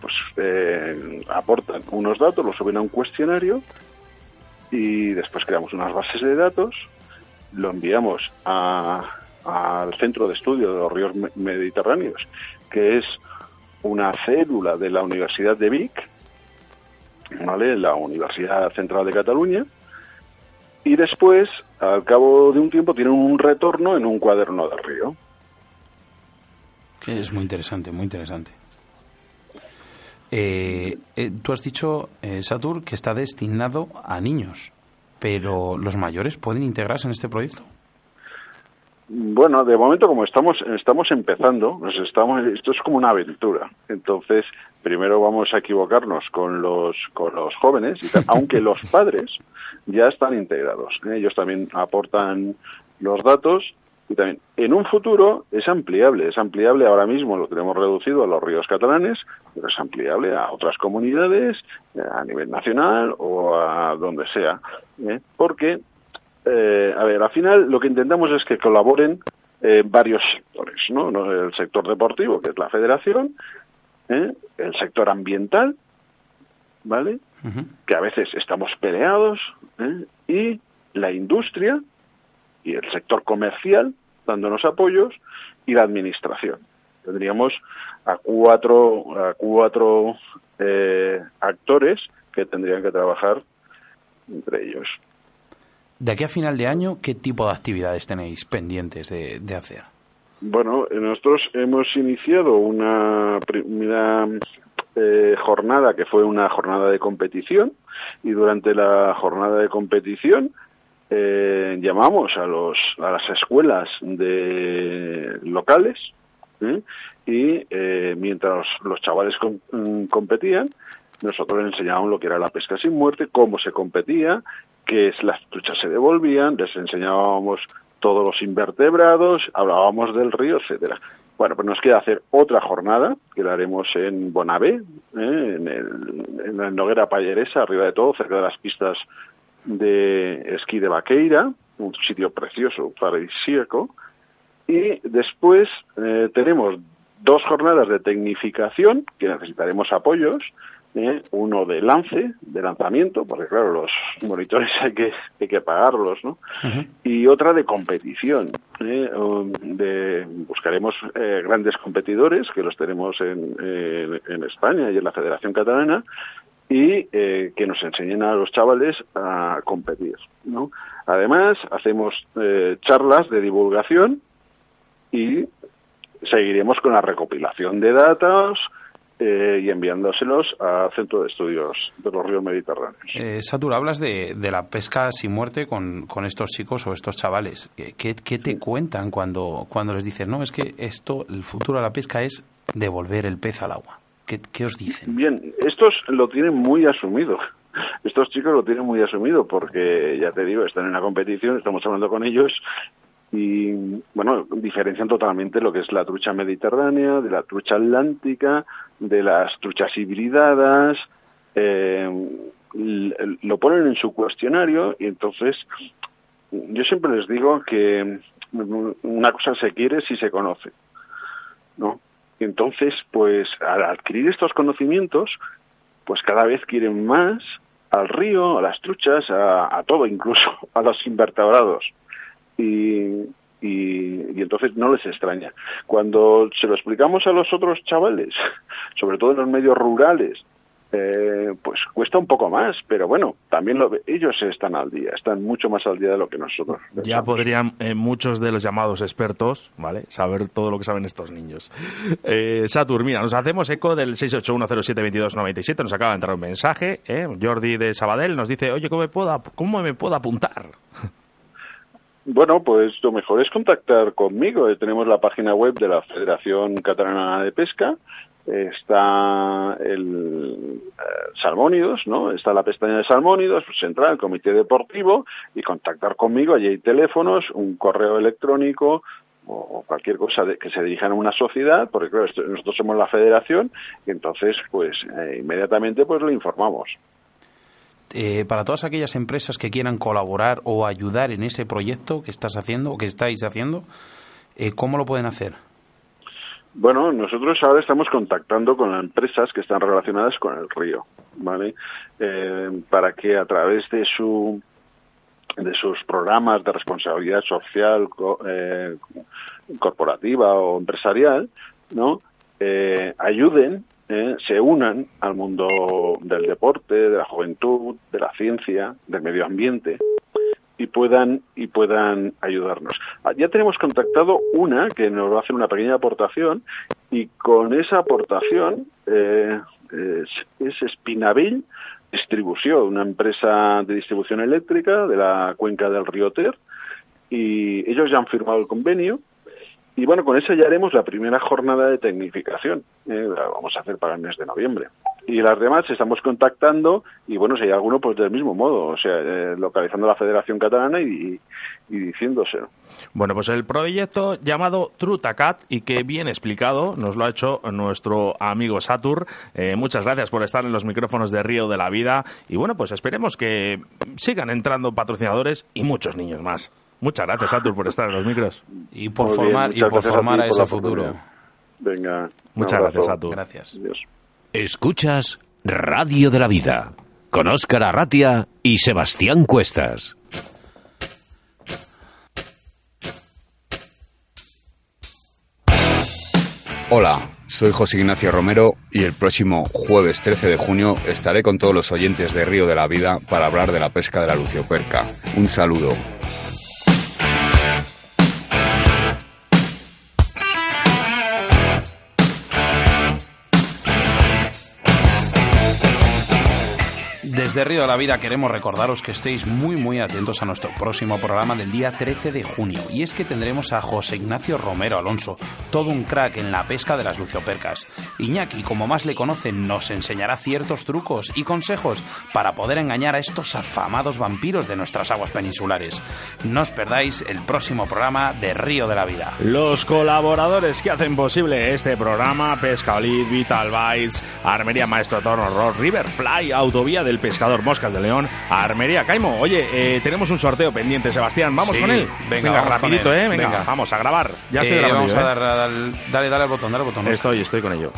pues eh, aportan unos datos, los suben a un cuestionario y después creamos unas bases de datos, lo enviamos al Centro de Estudio de los Ríos Me- Mediterráneos, que es una célula de la Universidad de Vic, ¿vale? la Universidad Central de Cataluña, y después, al cabo de un tiempo, tienen un retorno en un cuaderno del río. Que es muy interesante, muy interesante. Eh, eh, tú has dicho, eh, Satur, que está destinado a niños, pero los mayores pueden integrarse en este proyecto. Bueno, de momento como estamos estamos empezando, nos estamos esto es como una aventura. Entonces, primero vamos a equivocarnos con los con los jóvenes, [laughs] aunque los padres ya están integrados. ¿eh? Ellos también aportan los datos y también en un futuro es ampliable, es ampliable ahora mismo lo tenemos reducido a los ríos catalanes, pero es ampliable a otras comunidades eh, a nivel nacional o a donde sea, ¿eh? porque eh, a ver, al final lo que intentamos es que colaboren eh, varios sectores, ¿no? El sector deportivo, que es la federación, ¿eh? el sector ambiental, ¿vale? Que a veces estamos peleados, ¿eh? y la industria y el sector comercial, dándonos apoyos, y la administración. Tendríamos a cuatro, a cuatro eh, actores que tendrían que trabajar entre ellos. De aquí a final de año, ¿qué tipo de actividades tenéis pendientes de, hacer? Bueno, eh, nosotros hemos iniciado una primera eh, jornada que fue una jornada de competición y durante la jornada de competición eh, llamamos a los a las escuelas de locales ¿eh? y mientras los chavales mm, competían nosotros les enseñábamos lo que era la pesca sin muerte, cómo se competía, que las truchas se devolvían, les enseñábamos todos los invertebrados, hablábamos del río, etcétera. Bueno, pues nos queda hacer otra jornada, que la haremos en Bonabé, ¿eh? en, el- en la Noguera Palleresa, arriba de todo, cerca de las pistas de esquí de Vaqueira, un sitio precioso, paradisíaco. Y después eh, tenemos dos jornadas de tecnificación, que necesitaremos apoyos, ¿eh? uno de lance, de lanzamiento, porque claro, los monitores [laughs] hay que, hay que pagarlos, ¿no? y otra de competición. ¿eh? De, buscaremos eh, grandes competidores, que los tenemos en, en- en España y en la Federación Catalana, y eh, que nos enseñen a los chavales a competir. ¿no? Además, hacemos eh, charlas de divulgación y seguiremos con la recopilación de datos eh, y enviándoselos al Centro de Estudios de los Ríos Mediterráneos. Eh, Satur, hablas de, de la pesca sin muerte con, con estos chicos o estos chavales. ¿Qué, qué- te cuentan cuando, cuando les dices, no, es que esto, el futuro de la pesca es devolver el pez al agua? ¿Qué, qué os dicen? Bien, estos lo tienen muy asumido. Estos chicos lo tienen muy asumido porque, ya te digo, están en la competición, estamos hablando con ellos y, bueno, diferencian totalmente lo que es la trucha mediterránea, de la trucha atlántica, de las truchas hibridadas. eh, lo ponen en su cuestionario y entonces yo siempre les digo que una cosa se quiere si se conoce, ¿no? Entonces, pues al adquirir estos conocimientos, pues cada vez quieren más al río, a las truchas, a, a todo, incluso [laughs] a los invertebrados. Y, y, y entonces no les extraña. Cuando se lo explicamos a los otros chavales, [laughs] sobre todo en los medios rurales, eh, pues cuesta un poco más, pero bueno, también lo, ellos están al día, están mucho más al día de lo que nosotros. Ya podrían eh, muchos de los llamados expertos, ¿vale? Saber todo lo que saben estos niños. Eh, Satur, mira, nos hacemos eco del 681072297, nos acaba de entrar un mensaje, ¿eh? Jordi de Sabadell nos dice, oye, ¿cómo me puedo, cómo me puedo apuntar? Bueno, pues lo mejor es contactar conmigo. Eh, Tenemos la página web de la Federación Catalana de Pesca. Eh, Está el eh, Salmónidos, ¿no? Está la pestaña de Salmónidos, Central, Comité Deportivo, y contactar conmigo. Allí hay teléfonos, un correo electrónico o cualquier cosa de- que se dirijan a una sociedad, porque claro, nosotros somos la federación, y entonces, pues, inmediatamente, pues, le informamos. Eh, para todas aquellas empresas que quieran colaborar o ayudar en ese proyecto que estás haciendo o que estáis haciendo, eh, ¿cómo lo pueden hacer? Bueno, nosotros ahora estamos contactando con empresas que están relacionadas con el río, ¿vale? Eh, para que a través de su de sus programas de responsabilidad social co- eh, corporativa o empresarial, ¿no? Ayuden, eh, se unan al mundo del deporte, de la juventud, de la ciencia, del medio ambiente y puedan y puedan ayudarnos. Ah, Ya tenemos contactado una que nos va a hacer una pequeña aportación y con esa aportación eh, es, es Distribución, una empresa de distribución eléctrica de la cuenca del río Ter y ellos ya han firmado el convenio y bueno, con eso ya haremos la primera jornada de tecnificación. eh, la vamos a hacer para el mes de noviembre. Y las demás estamos contactando y bueno, si hay alguno, pues del mismo modo, o sea, eh, localizando la Federación Catalana y, y diciéndoselo. Bueno, pues el proyecto llamado Trutacat y que bien explicado nos lo ha hecho nuestro amigo Satur. Eh, muchas gracias por estar en los micrófonos de Río de la Vida y bueno, pues esperemos que sigan entrando patrocinadores y muchos niños más. Muchas gracias, Satur, por estar en los micros. Y por Muy bien, formar, y por a formar a, ese futuro. Venga. Muchas gracias, Satur. Gracias. Adiós. Escuchas Radio de la Vida con Óscar Arratia y Sebastián Cuestas. Hola, soy José Ignacio Romero y el próximo jueves 13 de junio estaré con todos los oyentes de Río de la Vida para hablar de la pesca de la lucioperca. Un saludo. Desde Río de la Vida queremos recordaros que estéis muy muy atentos a nuestro próximo programa del día 13 de junio. Y es que tendremos a José Ignacio Romero Alonso, todo un crack en la pesca de las luciopercas. Iñaki, como más le conocen, nos enseñará ciertos trucos y consejos para poder engañar a estos afamados vampiros de nuestras aguas peninsulares. No os perdáis el próximo programa de Río de la Vida. Los colaboradores que hacen posible este programa, Pesca Olid, Vital Bites, Armería Maestro Torno Rock, Riverfly, Autovía del Pescador Moscas de León, Armería Caimo. Oye, eh, tenemos un sorteo pendiente, Sebastián. ¿Vamos Sí, con él? venga, vamos rapidito. ¿eh? Venga, Venga. vamos a grabar. Ya estoy Eh, grabando. vamos yo, a ¿eh? dar, al- dale, dale al botón, dale al botón. Estoy, estoy con ello.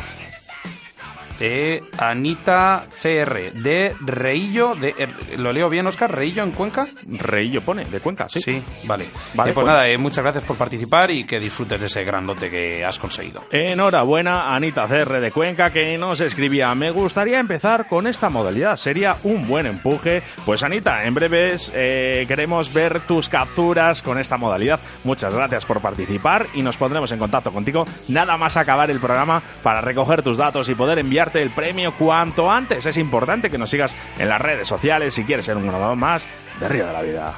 Eh, Anita CR, de Reillo, de, eh, ¿lo leo bien, Oscar? ¿Reillo en Cuenca? Reillo pone, de Cuenca, sí. Sí, vale. Vale, Eh, pues pues- nada, eh, muchas gracias por participar y que disfrutes de ese grandote que has conseguido. Enhorabuena, Anita CR de Cuenca, que nos escribía. Me gustaría empezar con esta modalidad. Sería un buen empuje. Pues, Anita, en breves queremos ver tus capturas con esta modalidad. Muchas gracias por participar y nos pondremos en contacto contigo nada más acabar el programa para recoger tus datos y poder el premio cuanto antes. Es importante que nos sigas en las redes sociales si quieres ser un ganador más de Río de la Vida.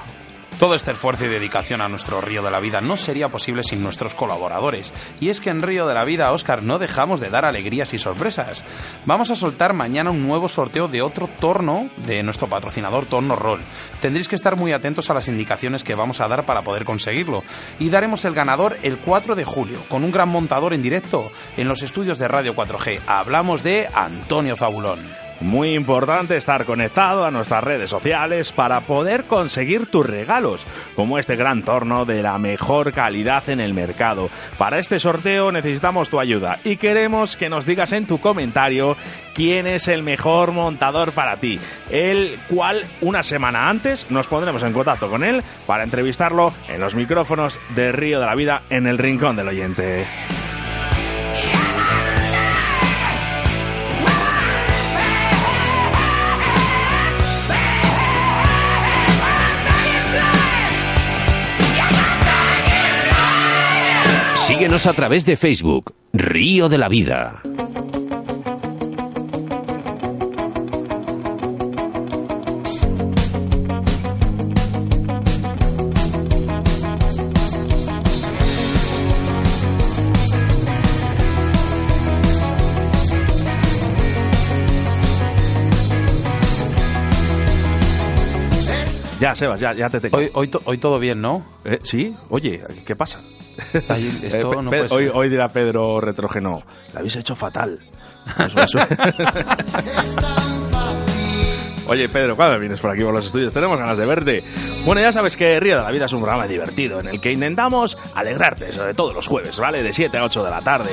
Todo este esfuerzo y dedicación a nuestro Río de la Vida no sería posible sin nuestros colaboradores. Y es que en Río de la Vida, Oscar, no dejamos de dar alegrías y sorpresas. Vamos a soltar mañana un nuevo sorteo de otro torno de nuestro patrocinador Torno Roll. Tendréis que estar muy atentos a las indicaciones que vamos a dar para poder conseguirlo. Y daremos el ganador el 4 de julio, con un gran montador en directo en los estudios de Radio 4G. Hablamos de Antonio Zabulón. Muy importante estar conectado a nuestras redes sociales para poder conseguir tus regalos, como este gran torno de la mejor calidad en el mercado. Para este sorteo necesitamos tu ayuda y queremos que nos digas en tu comentario quién es el mejor montador para ti, el cual una semana antes nos pondremos en contacto con él para entrevistarlo en los micrófonos de Río de la Vida en el Rincón del Oyente. Síguenos a través de Facebook, Río de la Vida. Ya, Sebas, ya, ya te tengo. Hoy, hoy, to- hoy todo bien, ¿no? Eh, ¿Sí? Oye, ¿qué pasa? Ay, esto Eh, no ser. hoy, hoy dirá Pedro Retrógeno, lo habéis hecho fatal. [laughs] [laughs] Oye, Pedro, ¿cuándo vienes por aquí por los estudios? Tenemos ganas de verte. Bueno, ya sabes que Río de la Vida es un programa divertido en el que intentamos alegrarte, sobre todo los jueves, ¿vale? De 7 a 8 de la tarde.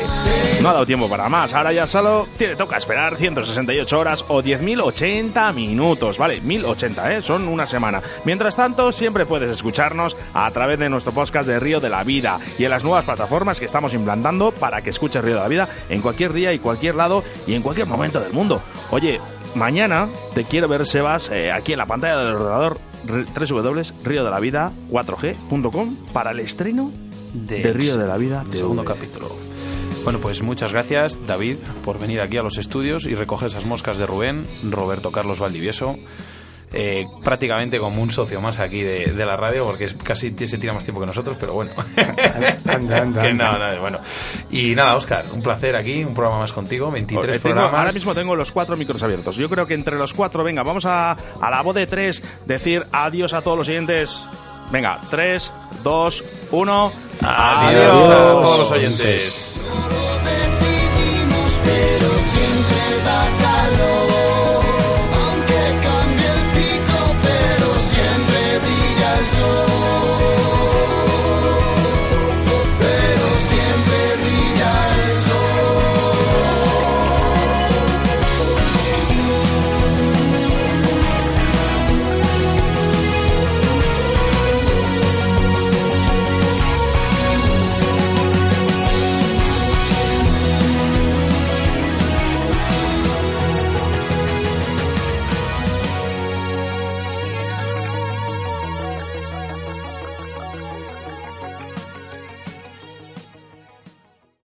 No ha dado tiempo para más. Ahora ya solo te toca esperar 168 horas o 10.080 minutos, ¿vale? 1.080, ¿eh? Son una semana. Mientras tanto, siempre puedes escucharnos a través de nuestro podcast de Río de la Vida y en las nuevas plataformas que estamos implantando para que escuches Río de la Vida en cualquier día y cualquier lado y en cualquier momento del mundo. Oye, mañana te quiero ver, Sebas, eh, aquí en la pantalla del ordenador www.riodelavida4g.com para el estreno de, Río de la Vida TV. segundo capítulo. Bueno, pues muchas gracias, David, por venir aquí a los estudios y recoger esas moscas de Rubén, Roberto Carlos Valdivieso eh, prácticamente como un socio más aquí de, de, la radio, porque es, casi se tira más tiempo que nosotros, pero bueno. Anda, anda, [laughs] no, bueno. Y nada, Oscar, un placer aquí, un programa más contigo, 23 tengo, programas. Ahora mismo tengo los cuatro micros abiertos. Yo creo que entre los cuatro, venga, vamos a, a la voz de tres decir adiós a todos los siguientes. Venga, 3, 2, 1. Adiós, Adiós, a todos los oyentes.